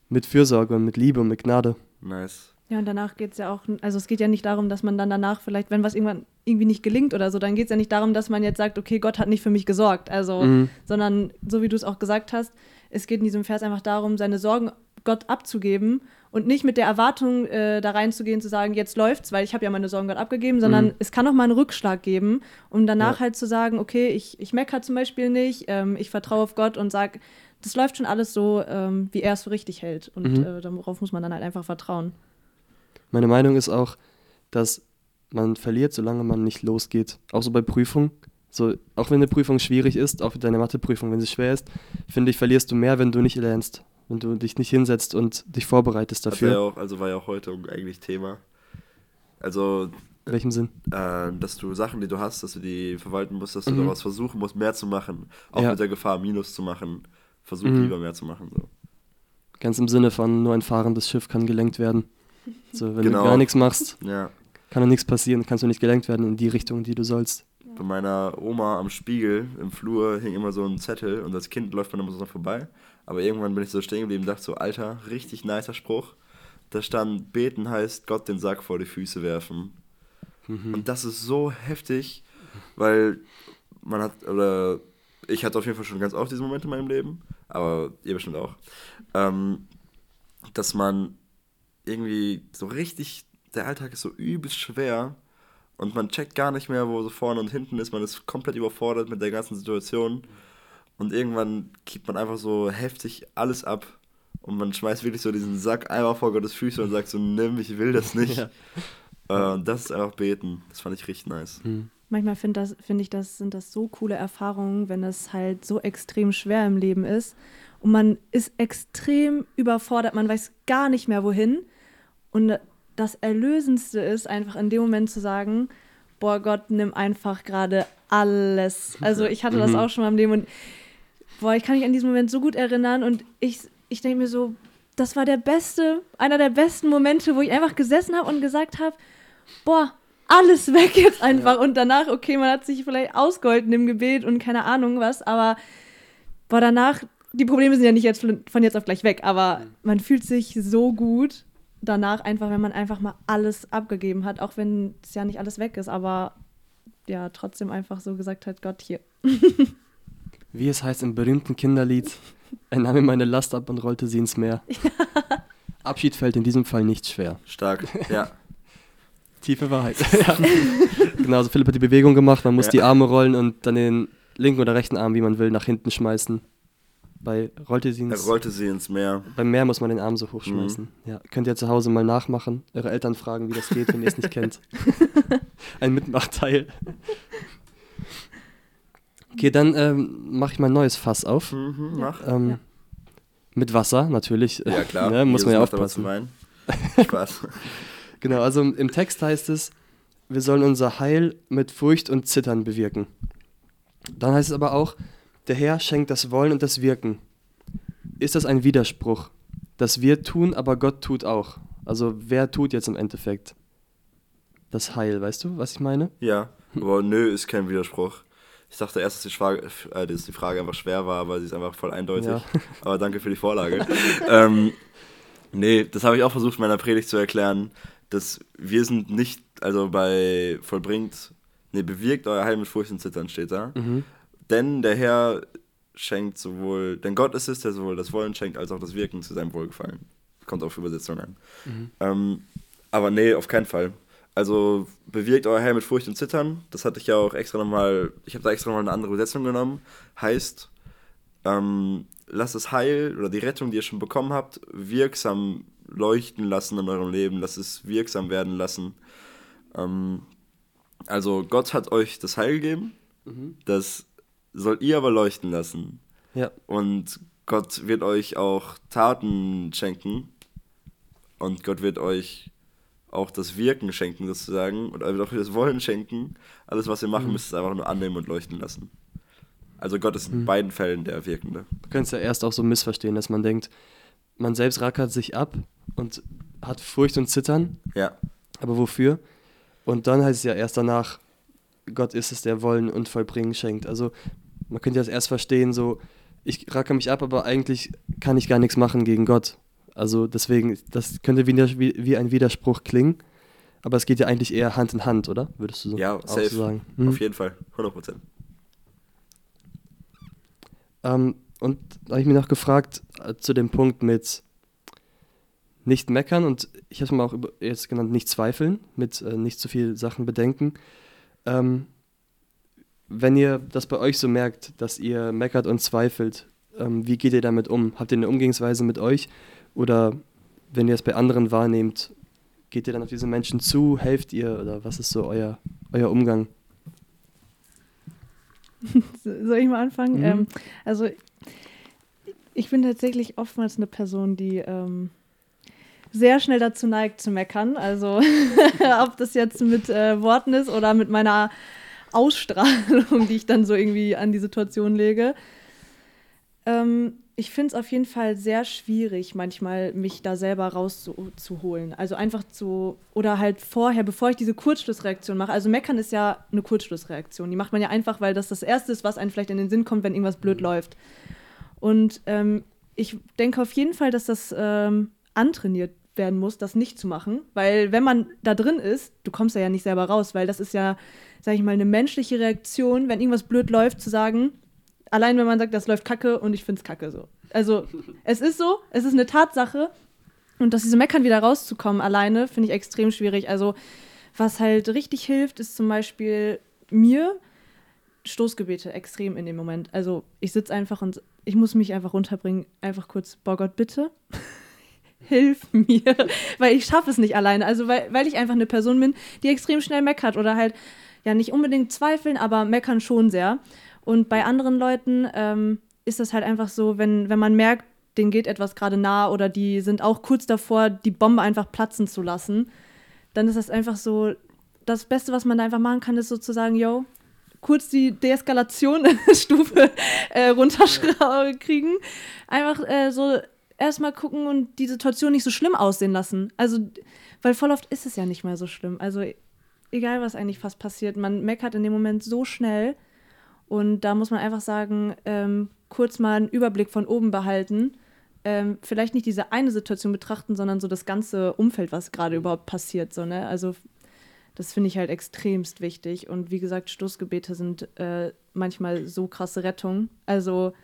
mit Fürsorge und mit Liebe und mit Gnade. Nice. Ja, und danach geht es ja auch, also es geht ja nicht darum, dass man dann danach vielleicht, wenn was irgendwann irgendwie nicht gelingt oder so, dann geht es ja nicht darum, dass man jetzt sagt, okay, Gott hat nicht für mich gesorgt. Also, Mhm. sondern so wie du es auch gesagt hast, es geht in diesem Vers einfach darum, seine Sorgen Gott abzugeben und nicht mit der Erwartung äh, da reinzugehen, zu sagen, jetzt läuft's, weil ich habe ja meine Sorgen Gott abgegeben, sondern Mhm. es kann auch mal einen Rückschlag geben, um danach Ja. halt zu sagen, okay, ich, ich meckere zum Beispiel nicht, ähm, ich vertraue auf Gott und sage, das läuft schon alles so, ähm, wie er es für richtig hält. Und Mhm. äh, darauf muss man dann halt einfach vertrauen. Meine Meinung ist auch, dass man verliert, solange man nicht losgeht. Auch so bei Prüfungen. So, auch wenn eine Prüfung schwierig ist, auch deine Matheprüfung, wenn sie schwer ist, finde ich, verlierst du mehr, wenn du nicht lernst. Wenn du dich nicht hinsetzt und dich vorbereitest er ja dafür. auch, also war ja auch heute eigentlich Thema. Also, In welchem Sinn? äh, dass du Sachen, die du hast, dass du die verwalten musst, dass du Mhm. daraus versuchen musst, mehr zu machen. Auch Ja. mit der Gefahr, Minus zu machen. Versuch Mhm. lieber mehr zu machen. So. Ganz im Sinne von nur ein fahrendes Schiff kann gelenkt werden. (laughs) So, wenn Genau. du gar nichts machst, Ja. kann doch nichts passieren, kannst du nicht gelenkt werden in die Richtung, die du sollst. Bei meiner Oma am Spiegel im Flur hing immer so ein Zettel und als Kind läuft man immer so vorbei. Aber irgendwann bin ich so stehen geblieben und dachte so, Alter, richtig nicer Spruch. Da stand, beten heißt Gott den Sack vor die Füße werfen. Mhm. Und das ist so heftig, weil man hat, oder ich hatte auf jeden Fall schon ganz oft diesen Moment in meinem Leben, aber ihr bestimmt auch, ähm, dass man irgendwie so richtig, der Alltag ist so übelst schwer und man checkt gar nicht mehr, wo so vorne und hinten ist, man ist komplett überfordert mit der ganzen Situation und irgendwann gibt man einfach so heftig alles ab und man schmeißt wirklich so diesen Sack einmal vor Gottes Füße und sagt so, nimm, ich will das nicht. (laughs) Ja. Äh, und das ist einfach beten. Das fand ich richtig nice. Hm. Manchmal finde das, find ich, das sind das so coole Erfahrungen, wenn es halt so extrem schwer im Leben ist und man ist extrem überfordert, man weiß gar nicht mehr wohin. Und das Erlösendste ist einfach in dem Moment zu sagen, boah Gott, nimm einfach gerade alles. Also ich hatte das Mhm. auch schon mal im Leben und boah, ich kann mich an diesen Moment so gut erinnern und ich, ich denke mir so, das war der beste, einer der besten Momente, wo ich einfach gesessen habe und gesagt habe, boah, alles weg jetzt einfach. Und danach, okay, man hat sich vielleicht ausgeholten im Gebet und keine Ahnung was, aber boah, danach, die Probleme sind ja nicht jetzt von von jetzt auf gleich weg, aber man fühlt sich so gut danach einfach, wenn man einfach mal alles abgegeben hat, auch wenn es ja nicht alles weg ist, aber ja, trotzdem einfach so gesagt hat, Gott, hier. (laughs) Wie es heißt im berühmten Kinderlied, er nahm mir meine Last ab und rollte sie ins Meer. (laughs) Abschied fällt in diesem Fall nicht schwer. Stark, ja. (laughs) Tiefe Wahrheit. (laughs) ja. Genau, also Philipp hat die Bewegung gemacht, man muss Ja. die Arme rollen und dann den linken oder rechten Arm, wie man will, nach hinten schmeißen. Bei rollte sie Er ins, rollte sie ins Meer. beim Meer muss man den Arm so hochschmeißen. Mhm. Ja, könnt ihr zu Hause mal nachmachen, eure Eltern fragen, wie das geht, wenn ihr es nicht kennt. Ein Mitmachteil. Okay, dann ähm, mache ich mal ein neues Fass auf. Mhm, mach. Ähm, Ja. Mit Wasser, natürlich. Ja, klar. (laughs) ne, muss Jesus man ja aufpassen. (laughs) Spaß. Genau, also im im Text heißt es, wir sollen unser Heil mit Furcht und Zittern bewirken. Dann heißt es aber auch, der Herr schenkt das Wollen und das Wirken. Ist das ein Widerspruch? Das wir tun, aber Gott tut auch. Also wer tut jetzt im Endeffekt das Heil, weißt du, was ich meine? Ja, aber nö, ist kein Widerspruch. Ich dachte erst, dass die Frage, äh, dass die Frage einfach schwer war, aber sie ist einfach voll eindeutig. Ja. (laughs) Aber danke für die Vorlage. ähm, nee, das habe ich auch versucht in meiner Predigt zu erklären, dass wir sind nicht, also bei vollbringt, nee, bewirkt euer Heil mit Furcht und Zittern steht da. Mhm. Denn der Herr schenkt sowohl, denn Gott ist es, der sowohl das Wollen schenkt, als auch das Wirken zu seinem Wohlgefallen. Kommt auf Übersetzung an. Mhm. Ähm, aber nee, auf keinen Fall. Also bewirkt euer Heil mit Furcht und Zittern. Das hatte ich ja auch extra nochmal, ich habe da extra nochmal eine andere Übersetzung genommen. Heißt, ähm, lasst das Heil oder die Rettung, die ihr schon bekommen habt, wirksam leuchten lassen in eurem Leben. Lasst es wirksam werden lassen. Ähm, also Gott hat euch das Heil gegeben. Mhm. Das sollt ihr aber leuchten lassen. Ja, Und Gott wird euch auch Taten schenken. Und Gott wird euch auch das Wirken schenken, sozusagen. Und wird euch das Wollen schenken. Alles, was ihr machen müsst, ist einfach nur annehmen und leuchten lassen. Also Gott ist in Mhm. beiden Fällen der Wirkende. du kannst ja erst auch so missverstehen, dass man denkt, man selbst rackert sich ab und hat Furcht und Zittern, Ja, Aber wofür? Und dann heißt es ja erst danach, Gott ist es, der Wollen und Vollbringen schenkt. Also man könnte das erst verstehen, so, ich racke mich ab, aber eigentlich kann ich gar nichts machen gegen Gott. Also deswegen, das könnte wie, wie, ein Widerspruch klingen, aber es geht ja eigentlich eher Hand in Hand, oder? Würdest du so, ja safe. so sagen? Mhm. Auf jeden Fall. 100%. Ähm, und da habe ich mich noch gefragt äh, zu dem Punkt mit nicht meckern und ich habe es mal auch über- jetzt genannt, nicht zweifeln, mit äh, nicht zu viel Sachen bedenken. Ähm, wenn ihr das bei euch so merkt, dass ihr meckert und zweifelt, ähm, wie geht ihr damit um? Habt ihr eine Umgehensweise mit euch? Oder wenn ihr es bei anderen wahrnehmt, geht ihr dann auf diese Menschen zu? Helft ihr? Oder was ist so euer, euer Umgang? (laughs) Soll ich mal anfangen? Mhm. Ähm, also ich bin tatsächlich oftmals eine Person, die ähm, sehr schnell dazu neigt zu meckern. Also (laughs) ob das jetzt mit äh, Worten ist oder mit meiner Ausstrahlung, (laughs) die ich dann so irgendwie an die Situation lege. Ähm, ich finde es auf jeden Fall sehr schwierig, manchmal mich da selber rauszuholen. Also einfach zu, oder halt vorher, bevor ich diese Kurzschlussreaktion mache. Also meckern ist ja eine Kurzschlussreaktion. Die macht man ja einfach, weil das das Erste ist, was einem vielleicht in den Sinn kommt, wenn irgendwas blöd mhm. läuft. Und ähm, ich denke auf jeden Fall, dass das ähm, antrainiert werden muss, das nicht zu machen. Weil wenn man da drin ist, du kommst da ja nicht selber raus, weil das ist ja, sag ich mal, eine menschliche Reaktion, wenn irgendwas blöd läuft, zu sagen, allein wenn man sagt, das läuft kacke und ich finde es kacke so. Also es ist so, es ist eine Tatsache. Und dass diese Meckern wieder rauszukommen alleine, finde ich extrem schwierig. Also was halt richtig hilft, ist zum Beispiel mir Stoßgebete extrem in dem Moment. Also ich sitze einfach und ich muss mich einfach runterbringen, einfach kurz, boah Gott, bitte (laughs) hilf mir, (laughs) weil ich schaffe es nicht alleine. Also weil, weil ich einfach eine Person bin, die extrem schnell meckert oder halt ja nicht unbedingt zweifeln, aber meckern schon sehr. Und bei anderen Leuten ähm, ist das halt einfach so, wenn, wenn man merkt, denen geht etwas gerade nah oder die sind auch kurz davor, die Bombe einfach platzen zu lassen, dann ist das einfach so, das Beste, was man da einfach machen kann, ist sozusagen, yo, kurz die Deeskalation-Stufe (laughs) äh, runterkriegen. Einfach äh, so erstmal gucken und die Situation nicht so schlimm aussehen lassen. Also, weil voll oft ist es ja nicht mehr so schlimm. Also, egal was eigentlich fast passiert, man meckert in dem Moment so schnell und da muss man einfach sagen, ähm, kurz mal einen Überblick von oben behalten. Ähm, vielleicht nicht diese eine Situation betrachten, sondern so das ganze Umfeld, was gerade überhaupt passiert. So, ne? Also das finde ich halt extremst wichtig. Und wie gesagt, Stoßgebete sind äh, manchmal so krasse Rettung. Also,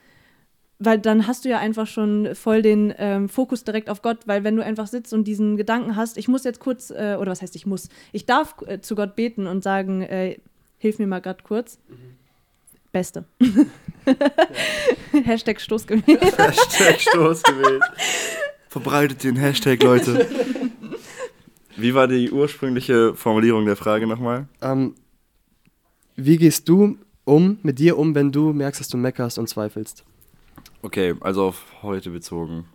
weil dann hast du ja einfach schon voll den ähm, Fokus direkt auf Gott, weil wenn du einfach sitzt und diesen Gedanken hast, ich muss jetzt kurz, äh, oder was heißt ich muss, ich darf äh, zu Gott beten und sagen, äh, hilf mir mal gerade kurz. Mhm Beste. (laughs) Hashtag Stoßgebet. Hashtag Stoßgebet. Verbreitet den Hashtag, Leute. Wie war die ursprüngliche Formulierung der Frage nochmal? Ähm, wie gehst du um, mit dir um, wenn du merkst, dass du meckerst und zweifelst? Okay, also auf heute bezogen.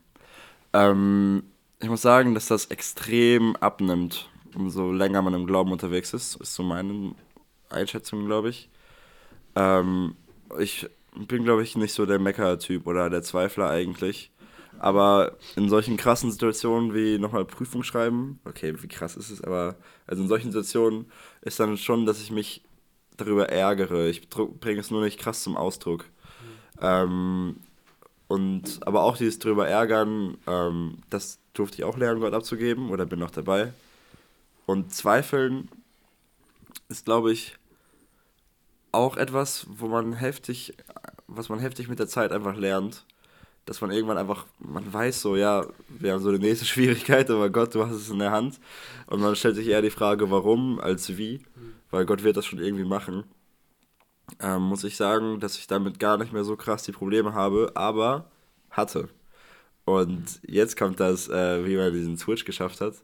Ähm, ich muss sagen, dass das extrem abnimmt, umso länger man im Glauben unterwegs ist. Ist so meine Einschätzung, glaube ich. Ähm, ich bin, glaube ich, nicht so der Mecker-Typ oder der Zweifler eigentlich. Aber in solchen krassen Situationen wie nochmal Prüfung schreiben, okay, wie krass ist es, aber also in solchen Situationen ist dann schon, dass ich mich darüber ärgere. Ich bringe es nur nicht krass zum Ausdruck. Ähm, und aber auch dieses drüber ärgern, ähm, das durfte ich auch lernen, Gott abzugeben oder bin noch dabei. Und zweifeln ist, glaube ich, auch etwas, wo man heftig, was man heftig mit der Zeit einfach lernt. Dass man irgendwann einfach, man weiß so, ja, wir haben so eine nächste (laughs) Schwierigkeit, aber Gott, du hast es in der Hand. Und man stellt sich eher die Frage, warum als wie, weil Gott wird das schon irgendwie machen. Ähm, muss ich sagen, dass ich damit gar nicht mehr so krass die Probleme habe, aber hatte. Und jetzt kommt das, äh, wie man diesen Switch geschafft hat.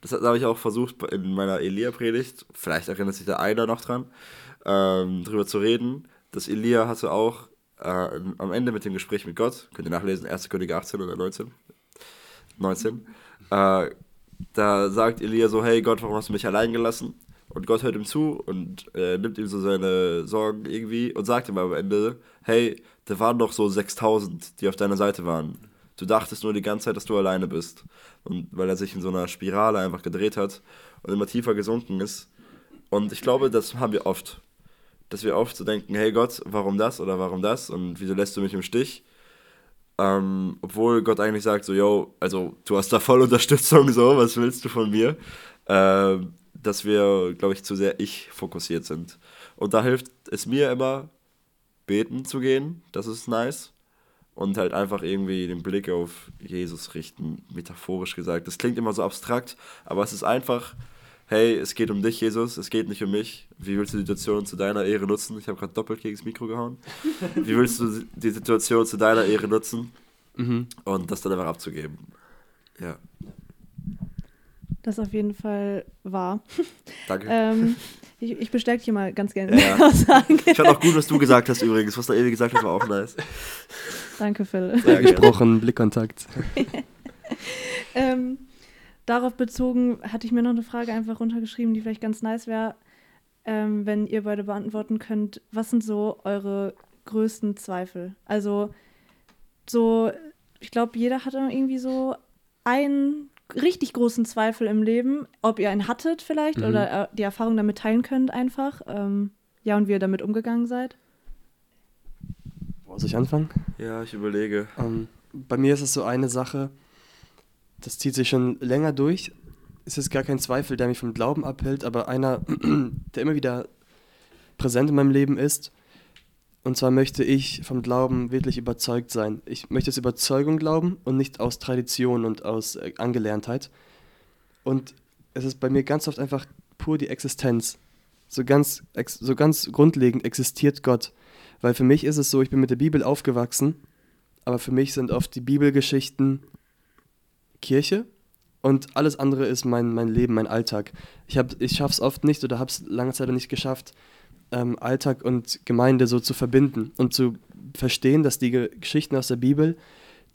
Das habe ich auch versucht in meiner Elia-Predigt. Vielleicht erinnert sich der einer noch dran ähm, drüber zu reden. dass Elia hatte auch äh, am Ende mit dem Gespräch mit Gott, könnt ihr nachlesen, 1. Könige 18 oder 19. 19. Äh, da sagt Elia so, hey Gott, warum hast du mich allein gelassen? Und Gott hört ihm zu und äh, nimmt ihm so seine Sorgen irgendwie und sagt ihm am Ende, hey, da waren doch so 6000, die auf deiner Seite waren. Du dachtest nur die ganze Zeit, dass du alleine bist. Und weil er sich in so einer Spirale einfach gedreht hat und immer tiefer gesunken ist. Und ich glaube, das haben wir oft dass wir oft so denken, hey Gott, warum das oder warum das und wieso lässt du mich im Stich? Ähm, obwohl Gott eigentlich sagt so, yo, also du hast da voll Unterstützung, so, was willst du von mir? Äh, dass wir, glaube ich, zu sehr ich fokussiert sind. Und da hilft es mir immer, beten zu gehen, das ist nice. Und halt einfach irgendwie den Blick auf Jesus richten, metaphorisch gesagt. Das klingt immer so abstrakt, aber es ist einfach hey, es geht um dich, Jesus, es geht nicht um mich. Wie willst du die Situation zu deiner Ehre nutzen? Ich habe gerade doppelt gegen das Mikro gehauen. (laughs) Wie willst du die Situation zu deiner Ehre nutzen? Mhm. Und das dann einfach abzugeben. Ja. Das ist auf jeden Fall wahr. Danke. ähm, (laughs) ich, ich bestärke hier mal ganz gerne ja. (laughs) Aussagen. Ich fand auch gut, was du gesagt hast übrigens. Was da Ewi gesagt hat, war auch nice. Danke, Phil. Sehr gesprochen, Blickkontakt. ähm, darauf bezogen hatte ich mir noch eine Frage einfach runtergeschrieben, die vielleicht ganz nice wäre, ähm, wenn ihr beide beantworten könnt. Was sind so eure größten Zweifel? Also so, ich glaube, jeder hat irgendwie so einen richtig großen Zweifel im Leben, ob ihr einen hattet vielleicht mhm. oder äh, die Erfahrung damit teilen könnt einfach. Ähm, ja, und wie ihr damit umgegangen seid. Wo soll ich anfangen? Ja, ich überlege. Ähm, bei mir ist es so eine Sache, das zieht sich schon länger durch. Es ist gar kein Zweifel, der mich vom Glauben abhält, aber einer, (clears throat) der immer wieder präsent in meinem Leben ist. Und zwar möchte ich vom Glauben wirklich überzeugt sein. Ich möchte aus Überzeugung glauben und nicht aus Tradition und aus äh, Angelerntheit. Und es ist bei mir ganz oft einfach pur die Existenz. So ganz, so ganz grundlegend existiert Gott. Weil für mich ist es so, ich bin mit der Bibel aufgewachsen, aber für mich sind oft die Bibelgeschichten Kirche und alles andere ist mein, mein Leben, mein Alltag. Ich, ich schaffe es oft nicht oder habe es lange Zeit nicht geschafft, ähm, Alltag und Gemeinde so zu verbinden und zu verstehen, dass die Geschichten aus der Bibel,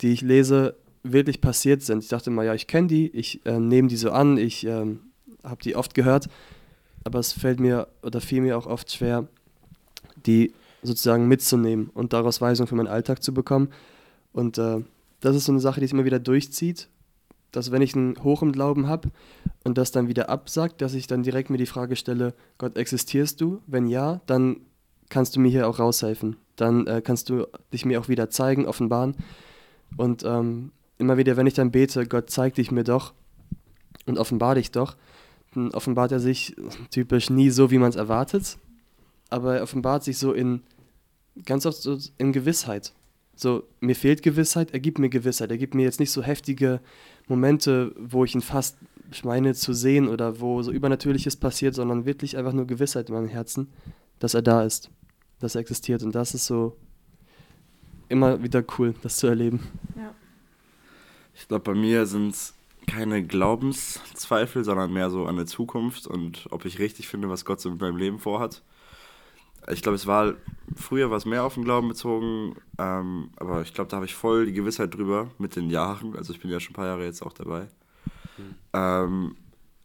die ich lese, wirklich passiert sind. Ich dachte mal, ja, ich kenne die, ich äh, nehme die so an, ich äh, habe die oft gehört, aber es fällt mir oder fiel mir auch oft schwer, die sozusagen mitzunehmen und daraus Weisung für meinen Alltag zu bekommen. Und äh, das ist so eine Sache, die sich immer wieder durchzieht dass wenn ich einen hoch im Glauben habe und das dann wieder absagt, dass ich dann direkt mir die Frage stelle, Gott, existierst du? Wenn ja, dann kannst du mir hier auch raushelfen. Dann äh, kannst du dich mir auch wieder zeigen, offenbaren. Und ähm, immer wieder, wenn ich dann bete, Gott, zeig dich mir doch und offenbar dich doch, dann offenbart er sich typisch nie so, wie man es erwartet, aber er offenbart sich so in ganz oft so in Gewissheit. So, mir fehlt Gewissheit, er gibt mir Gewissheit. Er gibt mir jetzt nicht so heftige Momente, wo ich ihn fast meine zu sehen oder wo so Übernatürliches passiert, sondern wirklich einfach nur Gewissheit in meinem Herzen, dass er da ist, dass er existiert. Und das ist so immer wieder cool, das zu erleben. Ja. Ich glaube, bei mir sind es keine Glaubenszweifel, sondern mehr so an der Zukunft und ob ich richtig finde, was Gott so mit meinem Leben vorhat ich glaube, es war früher was mehr auf den Glauben bezogen, ähm, aber ich glaube, da habe ich voll die Gewissheit drüber mit den Jahren. Also ich bin ja schon ein paar Jahre jetzt auch dabei. Mhm. Ähm,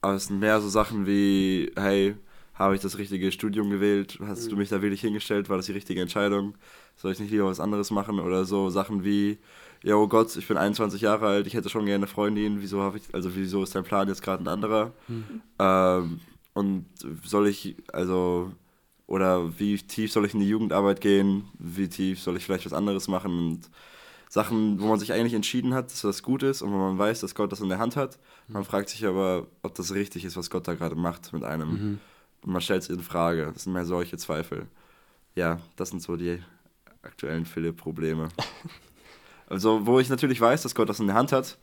aber es sind mehr so Sachen wie, hey, habe ich das richtige Studium gewählt? Hast mhm. du mich da wirklich hingestellt? War das die richtige Entscheidung? Soll ich nicht lieber was anderes machen? Oder so Sachen wie, ja, oh Gott, ich bin 21 Jahre alt, ich hätte schon gerne eine Freundin, wieso habe ich, also wieso ist dein Plan jetzt gerade ein anderer? Mhm. Ähm, und soll ich, also oder wie tief soll ich in die Jugendarbeit gehen? Wie tief soll ich vielleicht was anderes machen? Und Sachen, wo man sich eigentlich entschieden hat, dass das gut ist und wo man weiß, dass Gott das in der Hand hat. Man fragt sich aber, ob das richtig ist, was Gott da gerade macht mit einem. Mhm. Und man stellt es in Frage. Das sind mehr solche Zweifel. Ja, das sind so die aktuellen Philipp-Probleme. (laughs) also, wo ich natürlich weiß, dass Gott das in der Hand hat.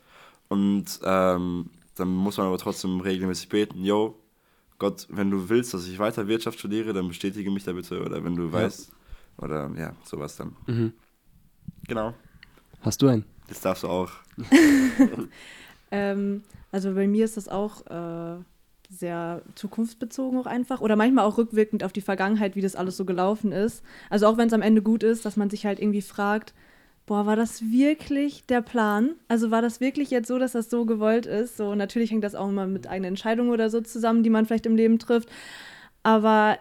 Und ähm, dann muss man aber trotzdem regelmäßig beten, yo, Gott, wenn du willst, dass ich weiter Wirtschaft studiere, dann bestätige mich da bitte. Oder wenn du ja. weißt, oder ja, sowas dann. Mhm. Genau. Hast du einen? Das darfst du auch. (laughs) (laughs) ähm, also bei mir ist das auch äh, sehr zukunftsbezogen auch einfach. Oder manchmal auch rückwirkend auf die Vergangenheit, wie das alles so gelaufen ist. Also auch wenn es am Ende gut ist, dass man sich halt irgendwie fragt, boah, war das wirklich der Plan? Also war das wirklich jetzt so, dass das so gewollt ist? So, natürlich hängt das auch immer mit einer Entscheidung oder so zusammen, die man vielleicht im Leben trifft. Aber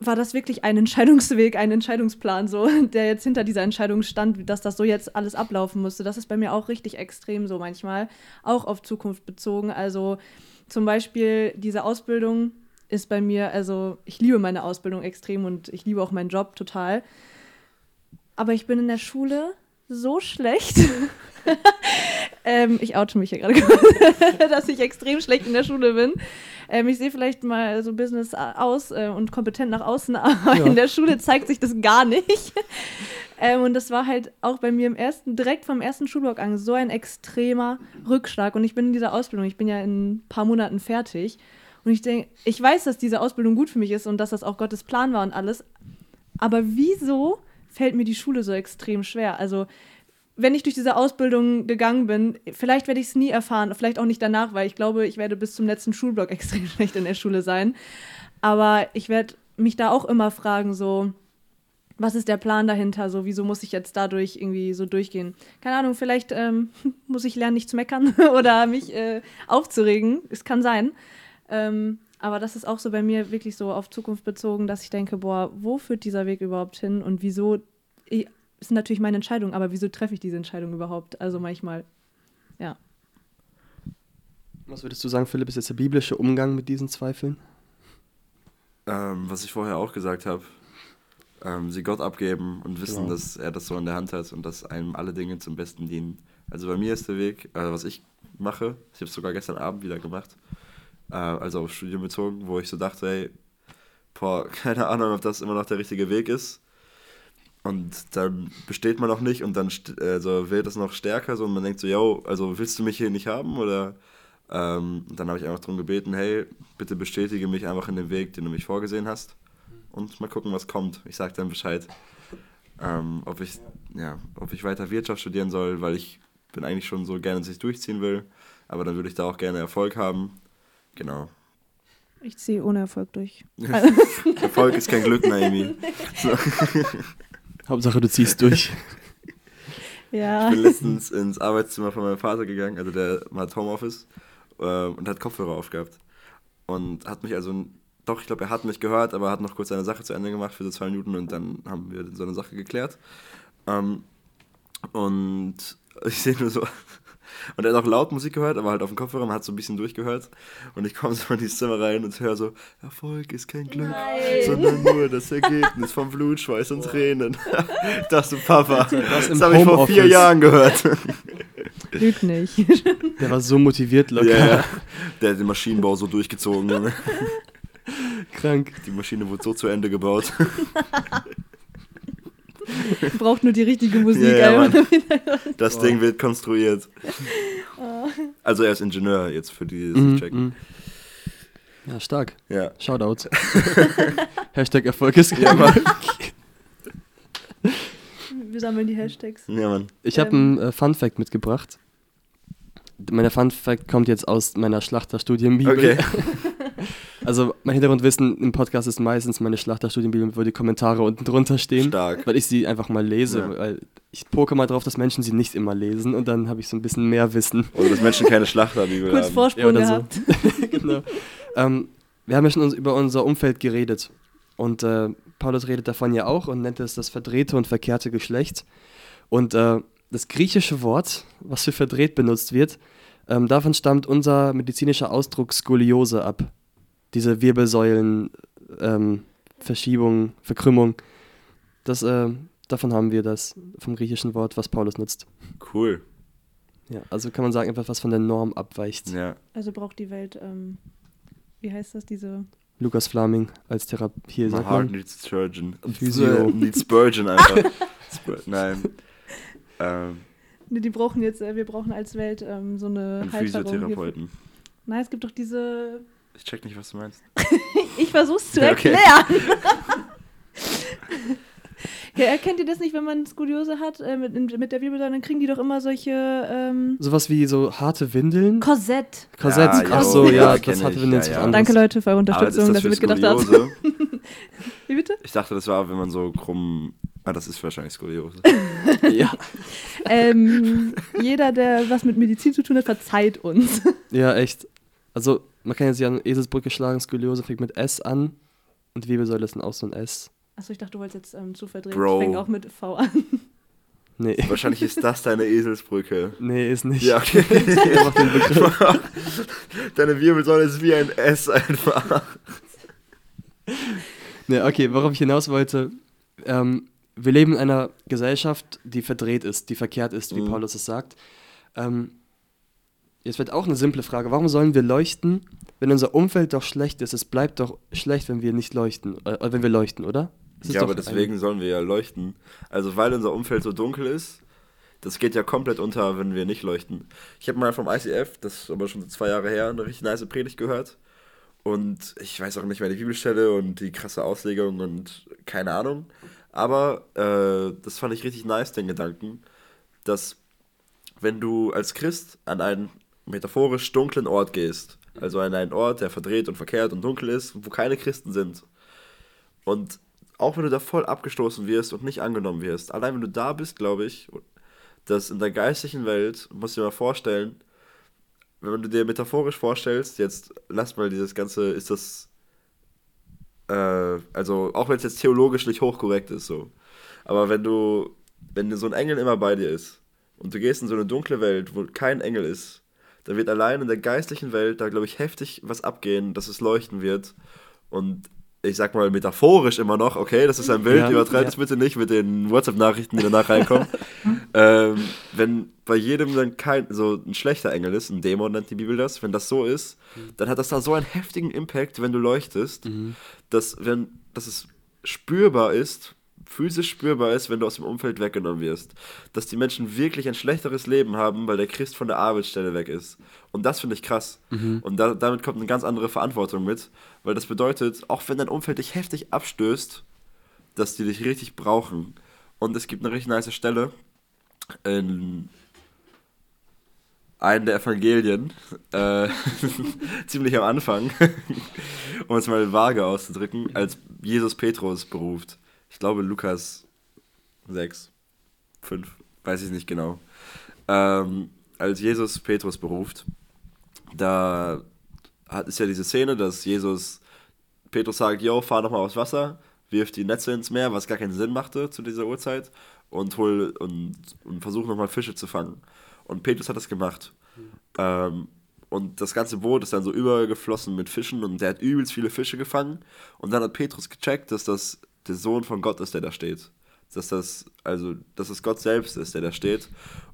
war das wirklich ein Entscheidungsweg, ein Entscheidungsplan, so, (laughs) der jetzt hinter dieser Entscheidung stand, dass das so jetzt alles ablaufen musste? Das ist bei mir auch richtig extrem so manchmal, auch auf Zukunft bezogen. Also zum Beispiel diese Ausbildung ist bei mir, also ich liebe meine Ausbildung extrem und ich liebe auch meinen Job total. Aber ich bin in der Schule so schlecht. (laughs) ähm, ich oute mich hier gerade, (laughs) dass ich extrem schlecht in der Schule bin. Ähm, ich sehe vielleicht mal so Business aus äh, und kompetent nach außen, (laughs) aber ja. in der Schule zeigt sich das gar nicht. ähm, und das war halt auch bei mir im ersten, direkt vom ersten Schulblock an, so ein extremer Rückschlag. Und ich bin in dieser Ausbildung, ich bin ja in ein paar Monaten fertig. Und ich denke, ich weiß, dass diese Ausbildung gut für mich ist und dass das auch Gottes Plan war und alles. Aber wieso fällt mir die Schule so extrem schwer. Also wenn ich durch diese Ausbildung gegangen bin, vielleicht werde ich es nie erfahren, vielleicht auch nicht danach, weil ich glaube, ich werde bis zum letzten Schulblock (laughs) extrem schlecht in der Schule sein. Aber ich werde mich da auch immer fragen, so, was ist der Plan dahinter? So, wieso muss ich jetzt dadurch irgendwie so durchgehen? Keine Ahnung, vielleicht ähm, (laughs) muss ich lernen, nicht zu meckern (laughs) oder mich äh, aufzuregen. Es kann sein. Ähm, aber das ist auch so bei mir wirklich so auf Zukunft bezogen, dass ich denke, boah, wo führt dieser Weg überhaupt hin und wieso ist natürlich meine Entscheidung, aber wieso treffe ich diese Entscheidung überhaupt? Also manchmal, ja. Was würdest du sagen, Philipp, ist jetzt der biblische Umgang mit diesen Zweifeln? Ähm, was ich vorher auch gesagt habe, ähm, sie Gott abgeben und wissen, Genau. dass er das so in der Hand hat und dass einem alle Dinge zum Besten dienen. Also bei mir ist der Weg, äh, was ich mache, ich habe es sogar gestern Abend wieder gemacht, äh, also aufs Studium bezogen, wo ich so dachte, ey, boah, (laughs) keine Ahnung, ob das immer noch der richtige Weg ist. Und dann besteht man noch nicht und dann also wird es noch stärker so und man denkt so, yo, also willst du mich hier nicht haben oder ähm, dann habe ich einfach darum gebeten, hey, bitte bestätige mich einfach in dem Weg, den du mich vorgesehen hast und mal gucken, was kommt. Ich sage dann Bescheid, ähm, ob ich ja, ob ich weiter Wirtschaft studieren soll, weil ich bin eigentlich schon so gerne, dass ich durchziehen will, aber dann würde ich da auch gerne Erfolg haben. Genau. Ich ziehe ohne Erfolg durch. (laughs) Erfolg ist kein Glück, Naomi. (laughs) (laughs) Hauptsache, du ziehst durch. Ja. Ich bin letztens ins Arbeitszimmer von meinem Vater gegangen, also der hat Homeoffice äh, und hat Kopfhörer aufgehabt. Und hat mich also, doch, ich glaube, er hat mich gehört, aber hat noch kurz seine Sache zu Ende gemacht für so zwei Minuten und dann haben wir so eine Sache geklärt. Ähm, und ich sehe nur so, und er hat auch laut Musik gehört, aber halt auf dem Kopfhörer, man hat so ein bisschen durchgehört. Und ich komme so in dieses Zimmer rein und höre so, Erfolg ist kein Glück, sondern nur das Ergebnis von Blut, Schweiß und Tränen. (laughs) Ich dachte Papa, das, im habe ich vor vier. Jahren gehört. Lüg nicht. Der war so motiviert locker. Ja, ja. Der hat den Maschinenbau so durchgezogen. (laughs) Krank. Die Maschine wurde so zu Ende gebaut. (laughs) (laughs) Braucht nur die richtige Musik. Ja, ja. Das Ding wird konstruiert. Also er ist Ingenieur jetzt für die, die Mhm, checken. mhm. Ja, stark. Ja. Shoutout. (laughs) Hashtag Erfolg ist Ja, Mann. Wir sammeln die Hashtags. Ja, Mann. Ich habe einen äh, Fun Fact mitgebracht. Meine Fun Fact kommt jetzt aus meiner Schlachterstudienbibel. Okay. (laughs) Also mein Hintergrundwissen im Podcast ist meistens meine Schlachterstudienbibel, wo die Kommentare unten drunter stehen, Stark. weil ich sie einfach mal lese, Ja. weil ich poke mal drauf, dass Menschen sie nicht immer lesen und dann habe ich so ein bisschen mehr Wissen. Oder dass Menschen keine Schlachterbibel Kurz haben. Vorsprung Ja, gehabt. so. (laughs) genau. ähm, wir haben ja schon über unser Umfeld geredet. Und äh, Paulus redet davon ja auch und nennt es das verdrehte und verkehrte Geschlecht. Und äh, das griechische Wort, was für verdreht benutzt wird, ähm, davon stammt unser medizinischer Ausdruck Skoliose ab. Diese Wirbelsäulen, ähm, Verschiebung, Verkrümmung. Das, äh, davon haben wir das vom griechischen Wort, was Paulus nutzt. Cool. Ja, also kann man sagen, etwas, was von der Norm abweicht. Ja. Also braucht die Welt, ähm, wie heißt das, diese. Lukas Flaming als Therapie. Hier My heart needs Spurgeon. Physio. (laughs) Needs Spurgeon einfach. Spur (laughs) Nein. Ähm, Ne, die brauchen jetzt, äh, wir brauchen als Welt ähm, so eine ein Halterung. Physiotherapeuten. Nein, es gibt doch diese. Ich check nicht, was du meinst. (laughs) Ich versuch's zu Ja, okay. erklären. (laughs) ja, erkennt ihr das nicht, wenn man Skoliose hat äh, mit, mit der Wirbelsäule, dann kriegen die doch immer solche ähm, Sowas wie so harte Windeln. Korsett. Korsett. Ja, Ach so, ja, das das harte Windeln ja, ja. Danke Leute für eure Unterstützung, das dass ihr für mitgedacht habt. Skoliose? (laughs) Wie bitte? Ich dachte, das war, wenn man so krumm. Ah, das ist wahrscheinlich Skoliose. Ja. ähm, jeder, der was mit Medizin zu tun hat, verzeiht uns. ja, echt. Also, man kann jetzt ja an Eselsbrücke schlagen, Skoliose fängt mit S an und Wirbelsäule ist dann auch so ein S. Achso, ich dachte, du wolltest jetzt ähm, zu verdrehen. Bro. Fängt auch mit V an. Nee. (laughs) Wahrscheinlich ist das deine Eselsbrücke. Nee, ist nicht. Ja, okay. (laughs) Einfach den. (laughs) Deine Wirbelsäule ist wie ein S einfach. Nee, okay, worauf ich hinaus wollte. Ähm, wir leben in einer Gesellschaft, die verdreht ist, die verkehrt ist, wie Mhm. Paulus es sagt. Ähm, jetzt wird auch eine simple Frage. Warum sollen wir leuchten, wenn unser Umfeld doch schlecht ist? Es bleibt doch schlecht, wenn wir nicht leuchten, äh, wenn wir leuchten, oder? Ja, aber deswegen sollen wir ja leuchten. Also, weil unser Umfeld so dunkel ist, das geht ja komplett unter, wenn wir nicht leuchten. Ich habe mal vom ICF, das ist aber schon zwei Jahre her, eine richtig nice Predigt gehört. Und ich weiß auch nicht mehr die Bibelstelle und die krasse Auslegung und keine Ahnung. Aber äh, das fand ich richtig nice, den Gedanken, dass wenn du als Christ an einen metaphorisch dunklen Ort gehst, also an einen Ort, der verdreht und verkehrt und dunkel ist, wo keine Christen sind, und auch wenn du da voll abgestoßen wirst und nicht angenommen wirst, allein wenn du da bist, glaube ich, dass in der geistlichen Welt, musst du dir mal vorstellen, wenn du dir metaphorisch vorstellst, jetzt lass mal dieses Ganze, ist das, äh, also auch wenn es jetzt theologisch nicht hochkorrekt ist, so, aber wenn du wenn so ein Engel immer bei dir ist und du gehst in so eine dunkle Welt, wo kein Engel ist, dann wird allein in der geistlichen Welt da, glaube ich, heftig was abgehen, dass es leuchten wird. Und ich sag mal metaphorisch immer noch, okay, das ist ein Bild, ja, übertreibt es bitte nicht mit den WhatsApp-Nachrichten, die danach reinkommen. (laughs) ähm, wenn bei jedem dann kein, so ein schlechter Engel ist, ein Dämon nennt die Bibel das, wenn das so ist, dann hat das da so einen heftigen Impact, wenn du leuchtest, mhm. dass, wenn, dass es spürbar ist, physisch spürbar ist, wenn du aus dem Umfeld weggenommen wirst. Dass die Menschen wirklich ein schlechteres Leben haben, weil der Christ von der Arbeitsstelle weg ist. Und das finde ich krass. Mhm. Und da, damit kommt eine ganz andere Verantwortung mit, weil das bedeutet, auch wenn dein Umfeld dich heftig abstößt, dass die dich richtig brauchen. Und es gibt eine richtig nice Stelle in einen der Evangelien, äh, (laughs) ziemlich am Anfang, (laughs) um es mal vage auszudrücken, als Jesus Petrus beruft ich glaube Lukas 6, 5, weiß ich nicht genau. Ähm, als Jesus Petrus beruft, da hat, ist ja diese Szene, dass Jesus Petrus sagt, yo, fahr doch mal aufs Wasser, wirft die Netze ins Meer, was gar keinen Sinn machte zu dieser Uhrzeit, und hol und, und versucht nochmal Fische zu fangen. Und Petrus hat das gemacht. Ähm, und das ganze Boot ist dann so übergeflossen mit Fischen und der hat übelst viele Fische gefangen. Und dann hat Petrus gecheckt, dass das der Sohn von Gott ist, der da steht. Dass das, also, dass es Gott selbst ist, der da steht.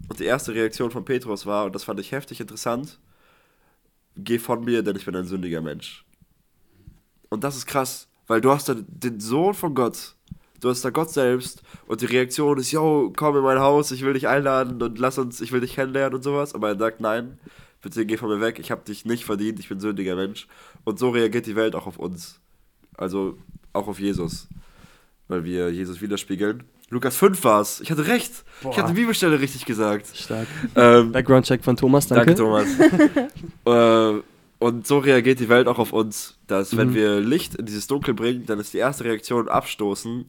Und die erste Reaktion von Petrus war, und das fand ich heftig interessant, geh von mir, denn ich bin ein sündiger Mensch. Und das ist krass, weil du hast da den Sohn von Gott, du hast da Gott selbst und die Reaktion ist, yo, komm in mein Haus, ich will dich einladen und lass uns, ich will dich kennenlernen und sowas. Aber er sagt, nein, bitte geh von mir weg, ich habe dich nicht verdient, ich bin ein sündiger Mensch. Und so reagiert die Welt auch auf uns. Also auch auf Jesus weil wir Jesus widerspiegeln. Lukas 5 war es. Ich hatte recht. Boah. Ich hatte die Bibelstelle richtig gesagt. Stark. Ähm, Background-Check von Thomas, danke. Danke, Thomas. (laughs) äh, und so reagiert die Welt auch auf uns, dass mhm. wenn wir Licht in dieses Dunkel bringen, dann ist die erste Reaktion abstoßen,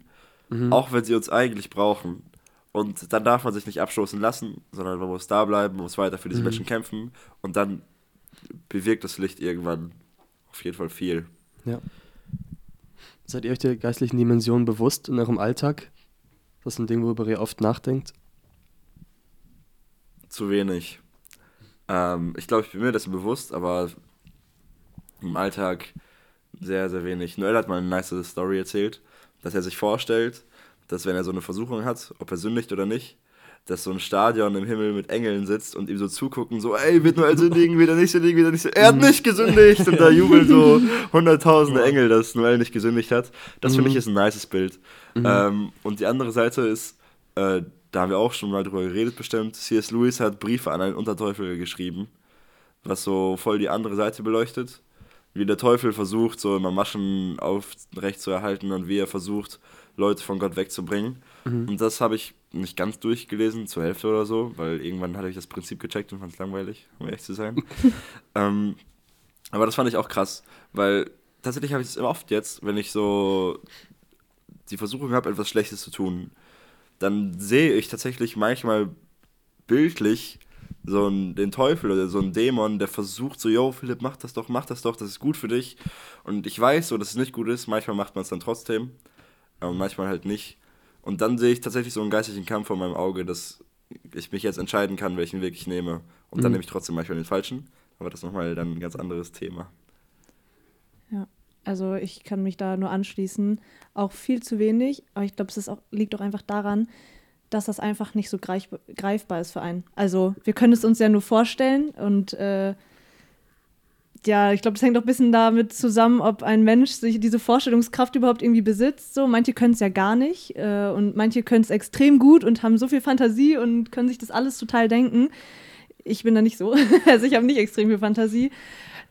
mhm. auch wenn sie uns eigentlich brauchen. Und dann darf man sich nicht abstoßen lassen, sondern man muss da bleiben, man muss weiter für diese mhm. Menschen kämpfen und dann bewirkt das Licht irgendwann auf jeden Fall viel. Ja. Seid ihr euch der geistlichen Dimension bewusst in eurem Alltag? Das ist ein Ding, worüber ihr oft nachdenkt? Zu wenig. Ähm, ich glaube, ich bin mir dessen bewusst, aber im Alltag sehr, sehr wenig. Noel hat mal eine nice Story erzählt, dass er sich vorstellt, dass wenn er so eine Versuchung hat, ob er sündigt oder nicht, dass so ein Stadion im Himmel mit Engeln sitzt und ihm so zugucken, so, ey, wird Noel sündigen, wird er nicht sündigen, wird er nicht sündigen. Er hat mhm. nicht gesündigt! Und da (laughs) jubeln so hunderttausende Engel, dass Noel nicht gesündigt hat. Das finde ich mhm. ist ein nices Bild. Mhm. Ähm, und die andere Seite ist, äh, da haben wir auch schon mal drüber geredet bestimmt, C.S. Lewis hat Briefe an einen Unterteufel geschrieben, was so voll die andere Seite beleuchtet. Wie der Teufel versucht, so immer Maschen aufrecht zu erhalten und wie er versucht, Leute von Gott wegzubringen. Mhm. Und das habe ich nicht ganz durchgelesen, zur Hälfte oder so, weil irgendwann hatte ich das Prinzip gecheckt und fand es langweilig, um ehrlich zu sein. (laughs) ähm, aber das fand ich auch krass, weil tatsächlich habe ich es immer oft jetzt, wenn ich so die Versuchung habe, etwas Schlechtes zu tun, dann sehe ich tatsächlich manchmal bildlich so einen, den Teufel oder so einen Dämon, der versucht so, yo, Philipp, mach das doch, mach das doch, das ist gut für dich. Und ich weiß so, dass es nicht gut ist, manchmal macht man es dann trotzdem, aber manchmal halt nicht. Und dann sehe ich tatsächlich so einen geistigen Kampf vor meinem Auge, dass ich mich jetzt entscheiden kann, welchen Weg ich nehme. Und mhm. dann nehme ich trotzdem manchmal den falschen. Aber das ist nochmal dann ein ganz anderes Thema. Ja, also ich kann mich da nur anschließen. Auch viel zu wenig, aber ich glaube, es auch, liegt auch einfach daran, dass das einfach nicht so greif, greifbar ist für einen. Also wir können es uns ja nur vorstellen und äh, ja, ich glaube, das hängt auch ein bisschen damit zusammen, ob ein Mensch sich diese Vorstellungskraft überhaupt irgendwie besitzt. So, manche können es ja gar nicht äh, und manche können es extrem gut und haben so viel Fantasie und können sich das alles total denken. Ich bin da nicht so. (laughs) also ich habe nicht extrem viel Fantasie.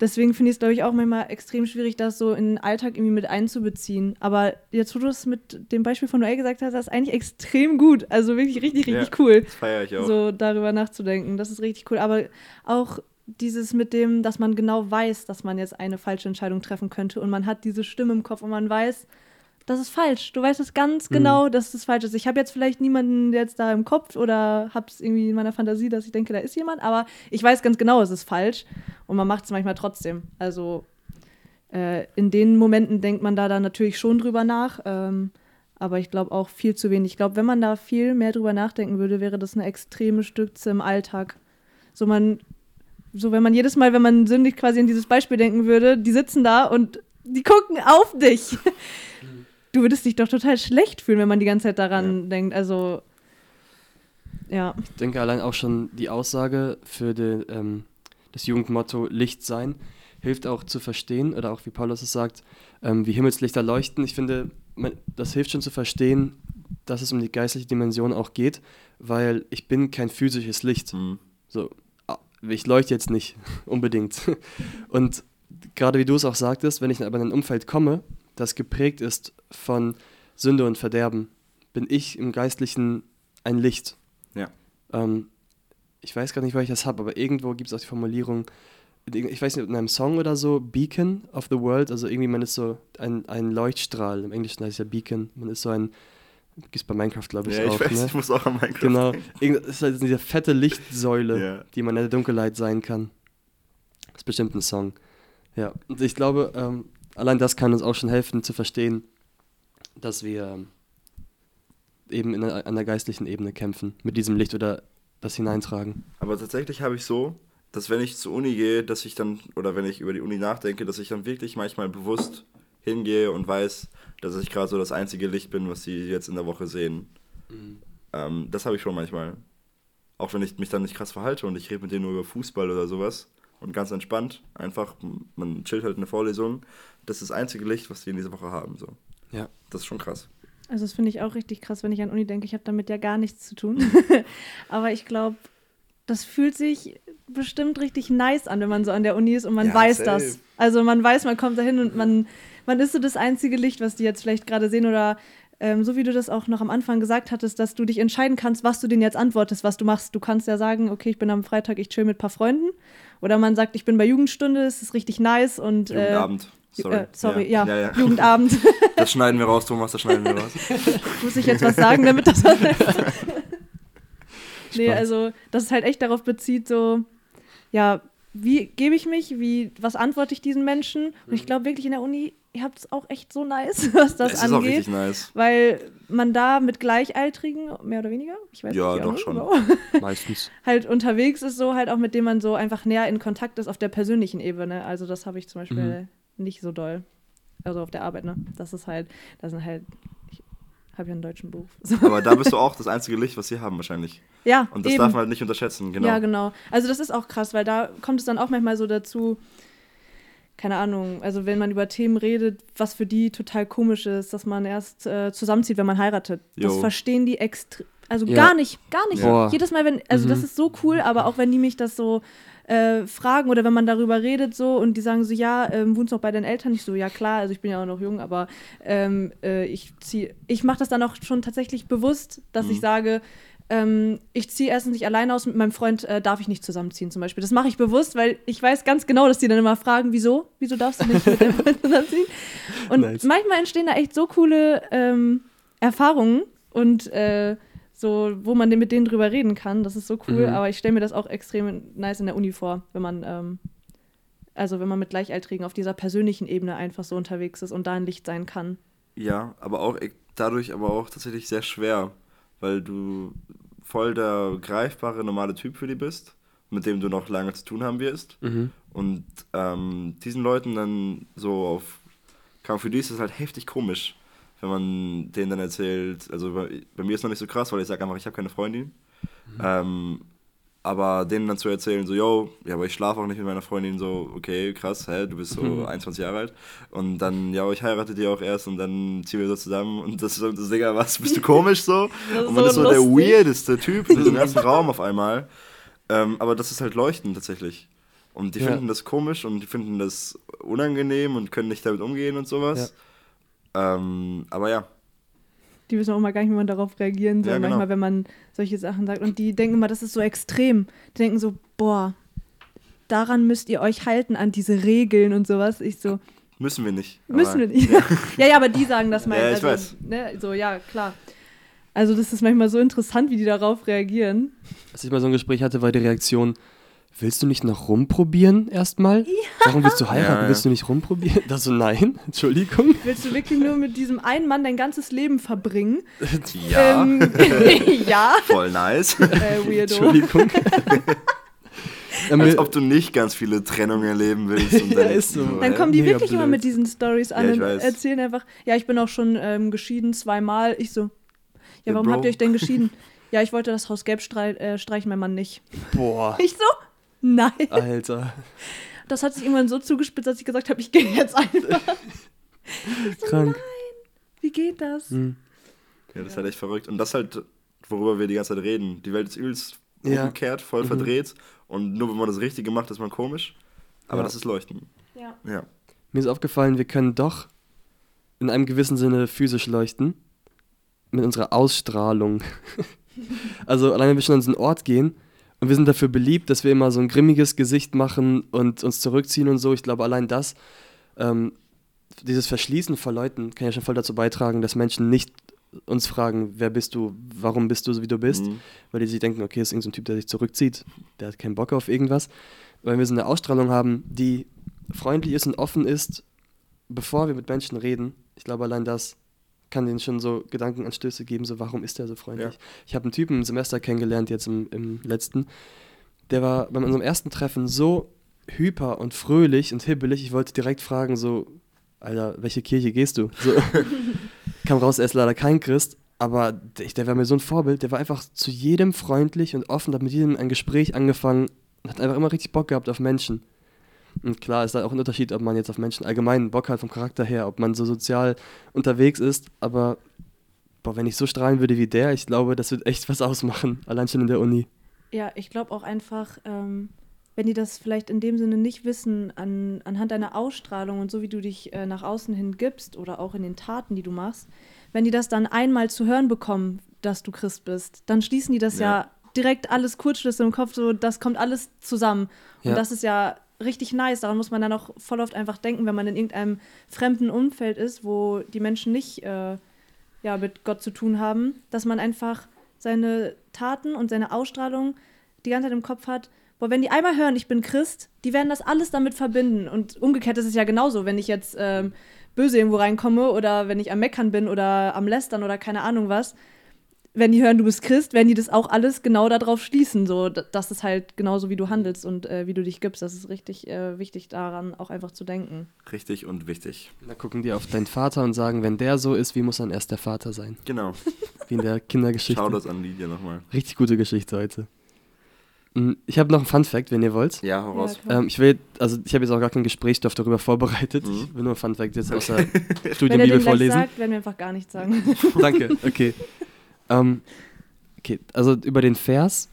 Deswegen finde ich es, glaube ich, auch manchmal extrem schwierig, das so in den Alltag irgendwie mit einzubeziehen. Aber jetzt, wo du es mit dem Beispiel von Noel gesagt hast, das ist eigentlich extrem gut. Also wirklich richtig, richtig ja, cool. Das feiere ich auch. So darüber nachzudenken. Das ist richtig cool. Aber auch dieses mit dem, dass man genau weiß, dass man jetzt eine falsche Entscheidung treffen könnte und man hat diese Stimme im Kopf und man weiß, das ist falsch. Du weißt es ganz mhm. genau, dass es falsch ist. Ich habe jetzt vielleicht niemanden jetzt da im Kopf oder habe es irgendwie in meiner Fantasie, dass ich denke, da ist jemand, aber ich weiß ganz genau, es ist falsch und man macht es manchmal trotzdem. Also äh, in den Momenten denkt man da dann natürlich schon drüber nach, ähm, Aber ich glaube auch viel zu wenig. Ich glaube, wenn man da viel mehr drüber nachdenken würde, wäre das eine extreme Stütze im Alltag. So man, so wenn man jedes Mal, wenn man sündig quasi an dieses Beispiel denken würde, die sitzen da und die gucken auf dich. (laughs) Du würdest dich doch total schlecht fühlen, wenn man die ganze Zeit daran Ja. denkt. Also, ja. Ich denke allein auch schon die Aussage für die, ähm, das Jugendmotto Licht sein hilft auch zu verstehen, oder auch wie Paulus es sagt, ähm, wie Himmelslichter leuchten. Ich finde, man, das hilft schon zu verstehen, dass es um die geistliche Dimension auch geht, weil ich bin kein physisches Licht. Mhm. So, ich leuchte jetzt nicht (laughs) unbedingt. Und gerade wie du es auch sagtest, wenn ich aber in ein Umfeld komme, das geprägt ist von Sünde und Verderben, bin ich im Geistlichen ein Licht. Ja. Ähm, ich weiß gar nicht, wo ich das habe, aber irgendwo gibt es auch die Formulierung, ich weiß nicht, in einem Song oder so, Beacon of the World, also irgendwie man ist so ein, ein Leuchtstrahl, im Englischen heißt es ja Beacon, man ist so ein, gibt es bei Minecraft glaube ich Ja, ich auch, weiß, ne? ich muss auch an Minecraft Genau, denken. Es ist halt diese fette Lichtsäule, Ja. die man in der Dunkelheit sein kann. Das ist bestimmt ein Song. Ja, und ich glaube, ähm, allein das kann uns auch schon helfen zu verstehen, dass wir ähm, eben in einer, an der geistlichen Ebene kämpfen, mit diesem Licht oder das hineintragen. Aber tatsächlich habe ich so, dass wenn ich zur Uni gehe, dass ich dann, oder wenn ich über die Uni nachdenke, dass ich dann wirklich manchmal bewusst hingehe und weiß, dass ich gerade so das einzige Licht bin, was sie jetzt in der Woche sehen. Ähm, das habe ich schon manchmal. Auch wenn ich mich dann nicht krass verhalte und ich rede mit denen nur über Fußball oder sowas und ganz entspannt, einfach, man chillt halt in der Vorlesung. Das ist das einzige Licht, was die in dieser Woche haben. So. Ja. Das ist schon krass. Also das finde ich auch richtig krass, wenn ich an Uni denke. Ich habe damit ja gar nichts zu tun. (laughs) Aber ich glaube, das fühlt sich bestimmt richtig nice an, wenn man so an der Uni ist und man Ja, weiß safe. das. Also man weiß, man kommt dahin und man, man ist so das einzige Licht, was die jetzt vielleicht gerade sehen oder ähm, so wie du das auch noch am Anfang gesagt hattest, dass du dich entscheiden kannst, was du denen jetzt antwortest, was du machst. Du kannst ja sagen, okay, ich bin am Freitag, ich chill mit ein paar Freunden. Oder man sagt, ich bin bei Jugendstunde, es ist richtig nice und äh, Jugendabend. Sorry. Äh, sorry, ja, ja, ja. Jugendabend. (laughs) Das schneiden wir raus, Thomas, das schneiden wir raus. (laughs) Muss ich jetzt was sagen, damit das was (laughs) Nee, also, dass es halt echt darauf bezieht, so, ja, wie gebe ich mich, wie, was antworte ich diesen Menschen? Und ich glaube wirklich in der Uni, ihr habt es auch echt so nice, (laughs) was das es ist auch angeht. richtig nice. Weil man da mit Gleichaltrigen, mehr oder weniger, ich weiß Ja, nicht, doch schon. (laughs) Meistens. halt unterwegs ist, so halt auch mit dem man so einfach näher in Kontakt ist auf der persönlichen Ebene. Also das habe ich zum Beispiel nicht so doll. Also auf der Arbeit, ne? Das ist halt, das sind halt, ich habe ja einen deutschen Beruf. So. (laughs) Aber da bist du auch das einzige Licht, was sie haben wahrscheinlich. Ja, Und das eben. darf man halt nicht unterschätzen, genau. Ja, genau. Also das ist auch krass, weil da kommt es dann auch manchmal so dazu, keine Ahnung, also wenn man über Themen redet, was für die total komisch ist, dass man erst äh, zusammenzieht, wenn man heiratet. Das Jo. verstehen die extrem, also Ja. gar nicht, gar nicht. Boah. Jedes Mal, wenn, also das Mhm. ist so cool, aber auch wenn die mich das so äh, fragen oder wenn man darüber redet so und die sagen so, ja, ähm, wohnst du noch bei deinen Eltern? Ich so, ja klar, also ich bin ja auch noch jung, aber ähm, äh, ich ziehe, ich mache das dann auch schon tatsächlich bewusst, dass ich sage, ähm, ich ziehe erstens nicht alleine aus, mit meinem Freund äh, darf ich nicht zusammenziehen zum Beispiel. Das mache ich bewusst, weil ich weiß ganz genau, dass die dann immer fragen, wieso? Wieso darfst du nicht mit deinem Freund (laughs) zusammenziehen? Und Nice. manchmal entstehen da echt so coole ähm, Erfahrungen und äh, so, wo man mit denen drüber reden kann. Das ist so cool, Mhm. aber ich stelle mir das auch extrem nice in der Uni vor, wenn man, ähm, also wenn man mit Gleichaltrigen auf dieser persönlichen Ebene einfach so unterwegs ist und da ein Licht sein kann. Ja, aber auch e- dadurch aber auch tatsächlich sehr schwer, weil du voll der greifbare normale Typ für die bist, mit dem du noch lange zu tun haben wirst. Mhm. Und ähm, diesen Leuten dann so auf, kann für die ist es halt heftig komisch, wenn man denen dann erzählt, also bei, bei mir ist noch nicht so krass, weil ich sage einfach, ich habe keine Freundin. Ähm, aber denen dann zu erzählen, so, yo, ja, aber ich schlafe auch nicht mit meiner Freundin, so, okay, krass, hä, du bist so 21 Jahre alt. Und dann, ja, ich heirate die auch erst und dann ziehen wir so zusammen und das ist so, das Digga, was, bist du komisch so? (laughs) Und man so ist so der lustig. weirdeste Typ in diesem (laughs) ganzen Raum auf einmal. Ähm, aber das ist halt Leuchten tatsächlich. Und die Ja. finden das komisch und die finden das unangenehm und können nicht damit umgehen und sowas. Ähm, aber ja, Die wissen auch mal gar nicht, wie man darauf reagieren soll, Ja, genau. manchmal, wenn man solche Sachen sagt. Und die denken immer, das ist so extrem. Die denken so, boah, daran müsst ihr euch halten, an diese Regeln und sowas. Ich so, müssen wir nicht. müssen wir nicht. Ja. (laughs) Ja, ja, aber die sagen das mal. Ja, ich also, weiß. Ne, so, ja, klar. Also das ist manchmal so interessant, wie die darauf reagieren. Als ich mal so ein Gespräch hatte, war die Reaktion, willst du nicht noch rumprobieren erstmal? Ja. Warum willst du heiraten? Ja, ja. Willst du nicht rumprobieren? (laughs) Das so, nein, (laughs) Entschuldigung. Willst du wirklich nur mit diesem einen Mann dein ganzes Leben verbringen? Ja. Ähm, (laughs) ja. Voll nice. Äh, weirdo. Entschuldigung. Als ob du nicht ganz viele Trennungen erleben willst. Und dann, ja, ist so. dann kommen die wirklich immer mit diesen Stories an und erzählen einfach, ja, ich bin auch schon ähm, geschieden zweimal. Ich so, ja, warum Bro. habt ihr euch denn geschieden? ja, ich wollte das Haus gelb streich, äh, streichen, mein Mann nicht. Boah. Ich so, (laughs) nein. Alter. Das hat sich irgendwann so zugespitzt, dass ich gesagt habe, ich gehe jetzt einfach. (laughs) so, Krank. Nein, wie geht das? Hm. Ja, das ist halt echt verrückt. Und das halt, worüber wir die ganze Zeit reden. Die Welt ist übelst ja. umgekehrt, voll mhm. verdreht. Und nur wenn man das Richtige macht, ist man komisch. Aber ja. das ist Leuchten. Ja. ja. Mir ist aufgefallen, wir können doch in einem gewissen Sinne physisch leuchten. Mit unserer Ausstrahlung. (laughs) also allein wenn wir schon an so einen Ort gehen und wir sind dafür beliebt, dass wir immer so ein grimmiges Gesicht machen und uns zurückziehen und so. Ich glaube, allein das, ähm, dieses Verschließen vor Leuten kann ja schon voll dazu beitragen, dass Menschen nicht uns fragen, wer bist du, warum bist du so, wie du bist, mhm. weil die sich denken, okay, ist irgendein so Typ, der sich zurückzieht, der hat keinen Bock auf irgendwas. Weil wir so eine Ausstrahlung haben, die freundlich ist und offen ist, bevor wir mit Menschen reden. Ich glaube, allein das kann denen schon so Gedankenanstöße geben, so warum ist der so freundlich. Ja. Ich habe einen Typen im Semester kennengelernt, jetzt im, im letzten, der war bei unserem ersten Treffen so hyper und fröhlich und hibbelig, ich wollte direkt fragen, so, Alter, welche Kirche gehst du? So, (laughs) kam raus, er ist leider kein Christ, aber der, der war mir so ein Vorbild, der war einfach zu jedem freundlich und offen, hat mit jedem ein Gespräch angefangen und hat einfach immer richtig Bock gehabt auf Menschen. Und klar ist da auch ein Unterschied, ob man jetzt auf Menschen allgemein Bock hat vom Charakter her, ob man so sozial unterwegs ist, aber boah, wenn ich so strahlen würde wie der, ich glaube, das wird echt was ausmachen, (laughs) allein schon in der Uni. Ja, ich glaube auch einfach, ähm, wenn die das vielleicht in dem Sinne nicht wissen, an, anhand deiner Ausstrahlung und so wie du dich äh, nach außen hin gibst oder auch in den Taten, die du machst, wenn die das dann einmal zu hören bekommen, dass du Christ bist, dann schließen die das ja, ja direkt alles Kurzschlüsse im Kopf, so das kommt alles zusammen. Und ja. das ist ja richtig nice. Daran muss man dann auch voll oft einfach denken, wenn man in irgendeinem fremden Umfeld ist, wo die Menschen nicht äh, ja, mit Gott zu tun haben, dass man einfach seine Taten und seine Ausstrahlung die ganze Zeit im Kopf hat. Boah, wenn die einmal hören, ich bin Christ, die werden das alles damit verbinden. Und umgekehrt ist es ja genauso, wenn ich jetzt ähm, böse irgendwo reinkomme oder wenn ich am Meckern bin oder am Lästern oder keine Ahnung was, wenn die hören, du bist Christ, werden die das auch alles genau darauf schließen, so dass es halt genauso wie du handelst und äh, wie du dich gibst. Das ist richtig äh, wichtig daran, auch einfach zu denken. Richtig und wichtig. Da gucken die auf deinen Vater und sagen, wenn der so ist, wie muss dann erst der Vater sein? Genau. Wie in der Kindergeschichte. Schau das an Lydia nochmal. Richtig gute Geschichte heute. Hm, ich habe noch einen Fun Fact, wenn ihr wollt. Ja, heraus. Ja, ähm, ich will, also ich habe jetzt auch gar keinen Gesprächsstoff darüber vorbereitet. Mhm. Ich will nur Fun Fact jetzt aus der (laughs) Studienbibel vorlesen. Wenn er sagt, werden wir einfach gar nichts sagen. Danke, okay. Ähm, okay, also über den Vers,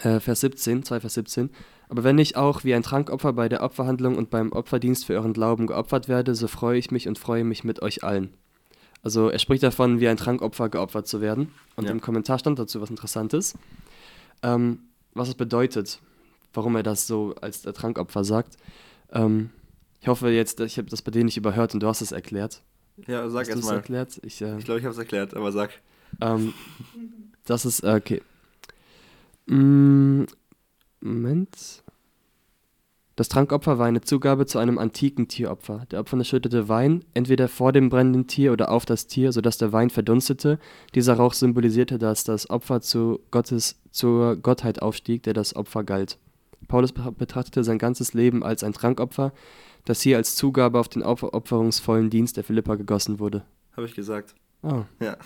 äh, Vers 17, 2 Vers 17. Aber wenn ich auch wie ein Trankopfer bei der Opferhandlung und beim Opferdienst für euren Glauben geopfert werde, so freue ich mich und freue mich mit euch allen. Also er spricht davon, wie ein Trankopfer geopfert zu werden. Und ja. im Kommentar stand dazu was Interessantes. Ähm, was es bedeutet, warum er das so als Trankopfer sagt. Ähm, ich hoffe jetzt, ich habe das bei dir nicht überhört und du hast es erklärt. Ja, sag erst mal. Erklärt? Ich, äh, ich glaube, ich habe es erklärt, aber sag. Ähm, das ist, äh, okay. Mm, Moment. Das Trankopfer war eine Zugabe zu einem antiken Tieropfer. Der Opfer schüttete Wein, entweder vor dem brennenden Tier oder auf das Tier, sodass der Wein verdunstete. Dieser Rauch symbolisierte, dass das Opfer zu Gottes, zur Gottheit aufstieg, der das Opfer galt. Paulus betrachtete sein ganzes Leben als ein Trankopfer, das hier als Zugabe auf den opferungsvollen Dienst der Philippa gegossen wurde. Habe ich gesagt. Oh. Ja.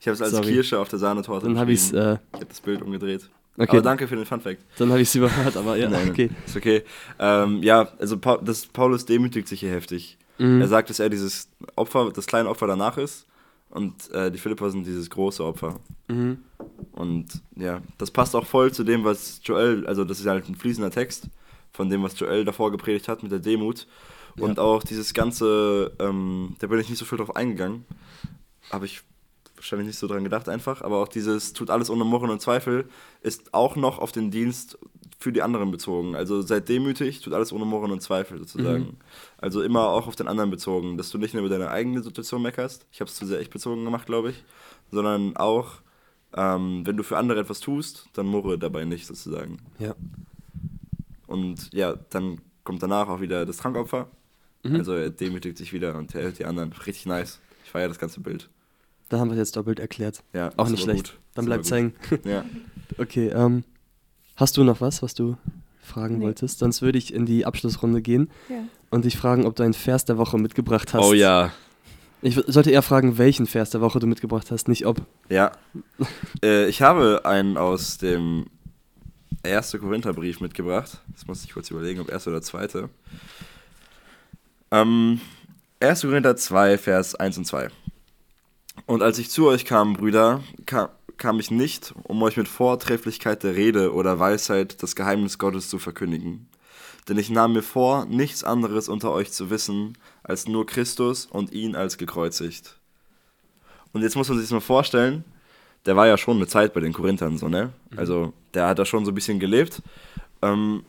Ich habe es als Sorry. Kirsche auf der Sahnetorte Dann habe ich äh, Ich habe das Bild umgedreht. Okay. Aber danke für den Funfact. Dann habe ich es überhört, aber ja, (laughs) Nein, okay. Ist okay. Ähm, ja, also Paul, das, Paulus demütigt sich hier heftig. Mhm. Er sagt, dass er dieses Opfer, das kleine Opfer danach ist und äh, die Philippa sind dieses große Opfer. Mhm. Und ja, das passt auch voll zu dem, was Joel, also das ist halt ein fließender Text von dem, was Joel davor gepredigt hat mit der Demut. Und ja. auch dieses ganze, ähm, da bin ich nicht so viel drauf eingegangen, habe ich wahrscheinlich nicht so dran gedacht einfach, aber auch dieses tut alles ohne Murren und Zweifel ist auch noch auf den Dienst für die anderen bezogen. Also seid demütig, tut alles ohne Murren und Zweifel sozusagen. Mhm. Also immer auch auf den anderen bezogen, dass du nicht nur über deine eigene Situation meckerst, ich habe es zu sehr echt bezogen gemacht, glaube ich, sondern auch, ähm, wenn du für andere etwas tust, dann murre dabei nicht sozusagen. Ja. Und ja, dann kommt danach auch wieder das Trankopfer. Mhm. Also er demütigt sich wieder und er hält die anderen. Richtig nice. Ich feiere das ganze Bild. Da haben wir es jetzt doppelt erklärt. Ja, Auch nicht schlecht. gut. Dann aber hängen. Ja. (laughs) Okay, ähm, hast du noch was, was du fragen Nee. wolltest? Sonst würde ich in die Abschlussrunde gehen Ja. und dich fragen, ob du einen Vers der Woche mitgebracht hast. Oh ja. Ich sollte eher fragen, welchen Vers der Woche du mitgebracht hast, nicht ob. Ja. (laughs) äh, ich habe einen aus dem 1. Korintherbrief mitgebracht. Das muss ich kurz überlegen, ob erste oder zweite. Ähm, 1. Korinther 2, Vers 1 und 2. Und als ich zu euch kam, Brüder, kam, kam ich nicht, um euch mit Vortrefflichkeit der Rede oder Weisheit das Geheimnis Gottes zu verkündigen. Denn ich nahm mir vor, nichts anderes unter euch zu wissen, als nur Christus und ihn als gekreuzigt. Und jetzt muss man sich das mal vorstellen, der war ja schon eine Zeit bei den Korinthern so, ne? Also der hat da schon so ein bisschen gelebt. Ähm,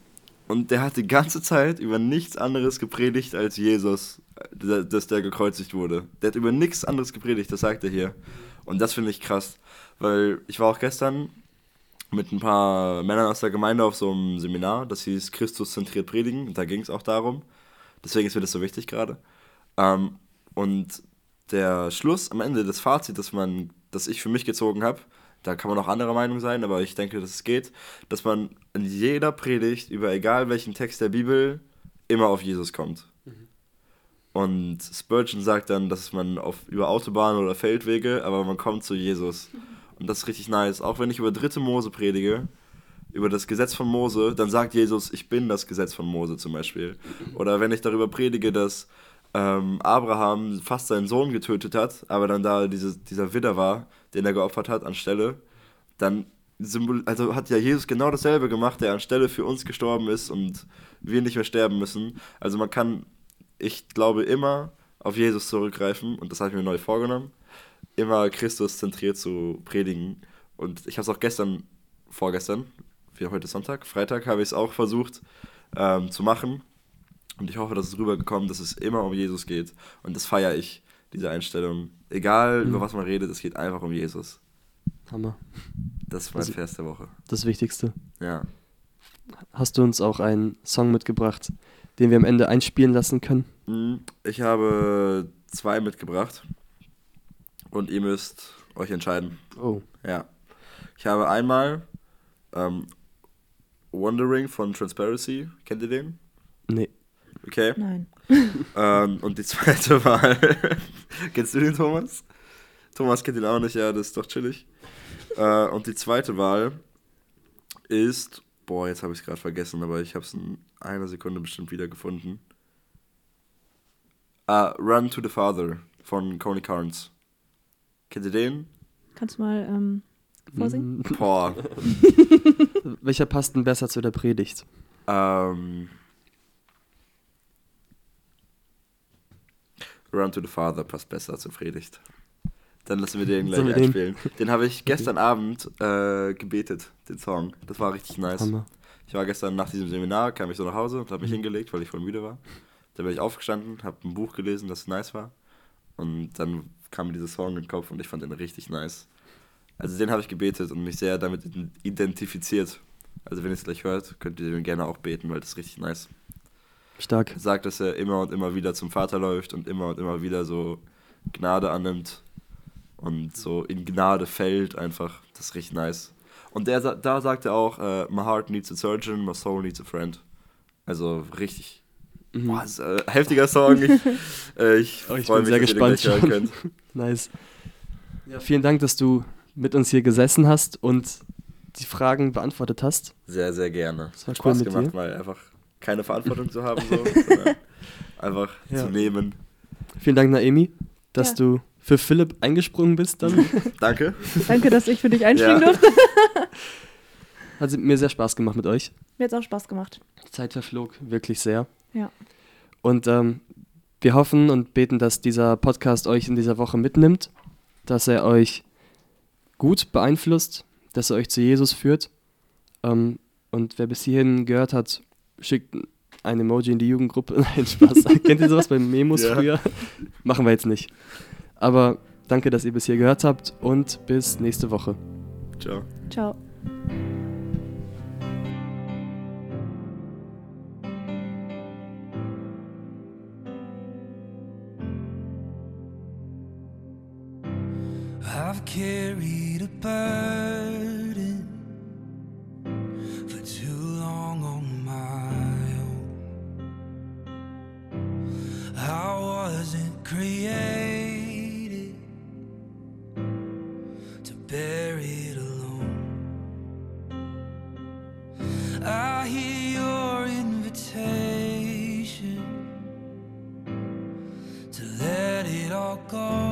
und der hat die ganze Zeit über nichts anderes gepredigt als Jesus, dass der gekreuzigt wurde. Der hat über nichts anderes gepredigt, das sagt er hier. Und das finde ich krass, weil ich war auch gestern mit ein paar Männern aus der Gemeinde auf so einem Seminar, das hieß Christus zentriert predigen, und da ging es auch darum. Deswegen ist mir das so wichtig gerade. Ähm, und der Schluss am Ende, das Fazit, das man, das ich für mich gezogen habe, da kann man auch anderer Meinung sein, aber ich denke, dass es geht, dass man in jeder Predigt über egal welchen Text der Bibel immer auf Jesus kommt. Und Spurgeon sagt dann, dass man auf über Autobahnen oder Feldwege, aber man kommt zu Jesus. Und das ist richtig nice. Auch wenn ich über dritte Mose predige, über das Gesetz von Mose, dann sagt Jesus, ich bin das Gesetz von Mose zum Beispiel. Oder wenn ich darüber predige, dass ähm, Abraham fast seinen Sohn getötet hat, aber dann da diese, dieser Widder war, den er geopfert hat anstelle, dann symbol also hat ja Jesus genau dasselbe gemacht, der anstelle für uns gestorben ist und wir nicht mehr sterben müssen. Also man kann, ich glaube, immer auf Jesus zurückgreifen und das habe ich mir neu vorgenommen, immer Christus zentriert zu predigen. Und ich habe es auch gestern, vorgestern, wie heute ist Sonntag, Freitag habe ich es auch versucht ähm, zu machen. Und ich hoffe, dass es rübergekommen, dass es immer um Jesus geht. Und das feiere ich, diese Einstellung. Egal, Mhm. über was man redet, es geht einfach um Jesus. Hammer. Das ist mein Also- Vers der Woche. Das Wichtigste. Ja. Hast du uns auch einen Song mitgebracht, den wir am Ende einspielen lassen können? Mm, Ich habe zwei mitgebracht. Und ihr müsst euch entscheiden. Oh. Ja. Ich habe einmal ähm, Wandering von Transparency. Kennt ihr den? Nee. Okay. Nein. (laughs) Ähm, und die zweite Wahl. (laughs) Kennst du den, Thomas? Thomas kennt ihn auch nicht, ja, das ist doch chillig. Äh, und die zweite Wahl ist. Boah, jetzt habe ich es gerade vergessen, aber ich habe es in einer Sekunde bestimmt wieder gefunden. Ah, Run to the Father von Coney Carnes. Kennt ihr den? Kannst du mal ähm, vorsingen? Mm, (laughs) Boah. (laughs) Welcher passt denn besser zu der Predigt? Ähm, Run to the Father passt besser zur Predigt. Dann lassen wir den gleich wir den? einspielen. Den habe ich gestern Abend äh, gebetet, den Song. Das war richtig nice. Hammer. Ich war gestern nach diesem Seminar, kam ich so nach Hause und habe Mhm. mich hingelegt, weil ich voll müde war. Dann bin ich aufgestanden, habe ein Buch gelesen, das nice war. Und dann kam mir dieser Song in den Kopf und ich fand den richtig nice. Also den habe ich gebetet und mich sehr damit identifiziert. Also wenn ihr es gleich hört, könnt ihr den gerne auch beten, weil das ist richtig nice Stark. sagt, dass er immer und immer wieder zum Vater läuft und immer und immer wieder so Gnade annimmt und so in Gnade fällt einfach. Das ist richtig nice. Und der, da sagt er auch, äh, my heart needs a surgeon, my soul needs a friend. Also richtig. Mhm. Boah, ist, äh, heftiger Song. Ich, (laughs) äh, ich, Oh, ich freue bin mich, sehr dass ihr den gespannt gleich hören könnt. (laughs) Nice. Ja, vielen Dank, dass du mit uns hier gesessen hast und die Fragen beantwortet hast. Sehr, sehr gerne. Das war Hat cool Spaß mit gemacht, dir. mal einfach keine Verantwortung (laughs) zu haben, so, sondern einfach Ja. zu nehmen. Vielen Dank, Naemi, dass Ja. du für Philipp eingesprungen bist dann. (laughs) Danke. Danke, dass ich für dich einspringen Ja. durfte. (laughs) Hat mir sehr Spaß gemacht mit euch. Mir hat es auch Spaß gemacht. Die Zeit verflog wirklich sehr. Ja. Und ähm, wir hoffen und beten, dass dieser Podcast euch in dieser Woche mitnimmt, dass er euch gut beeinflusst, dass er euch zu Jesus führt. Ähm, und wer bis hierhin gehört hat, schickt ein Emoji in die Jugendgruppe. (laughs) Nein, Spaß. Kennt ihr sowas bei Memos Ja. früher? Machen wir jetzt nicht. Aber danke, dass ihr bis hier gehört habt und bis nächste Woche. Ciao. Ciao. I've carried a burden for too long on my own. I wasn't created. Hear your invitation to let it all go.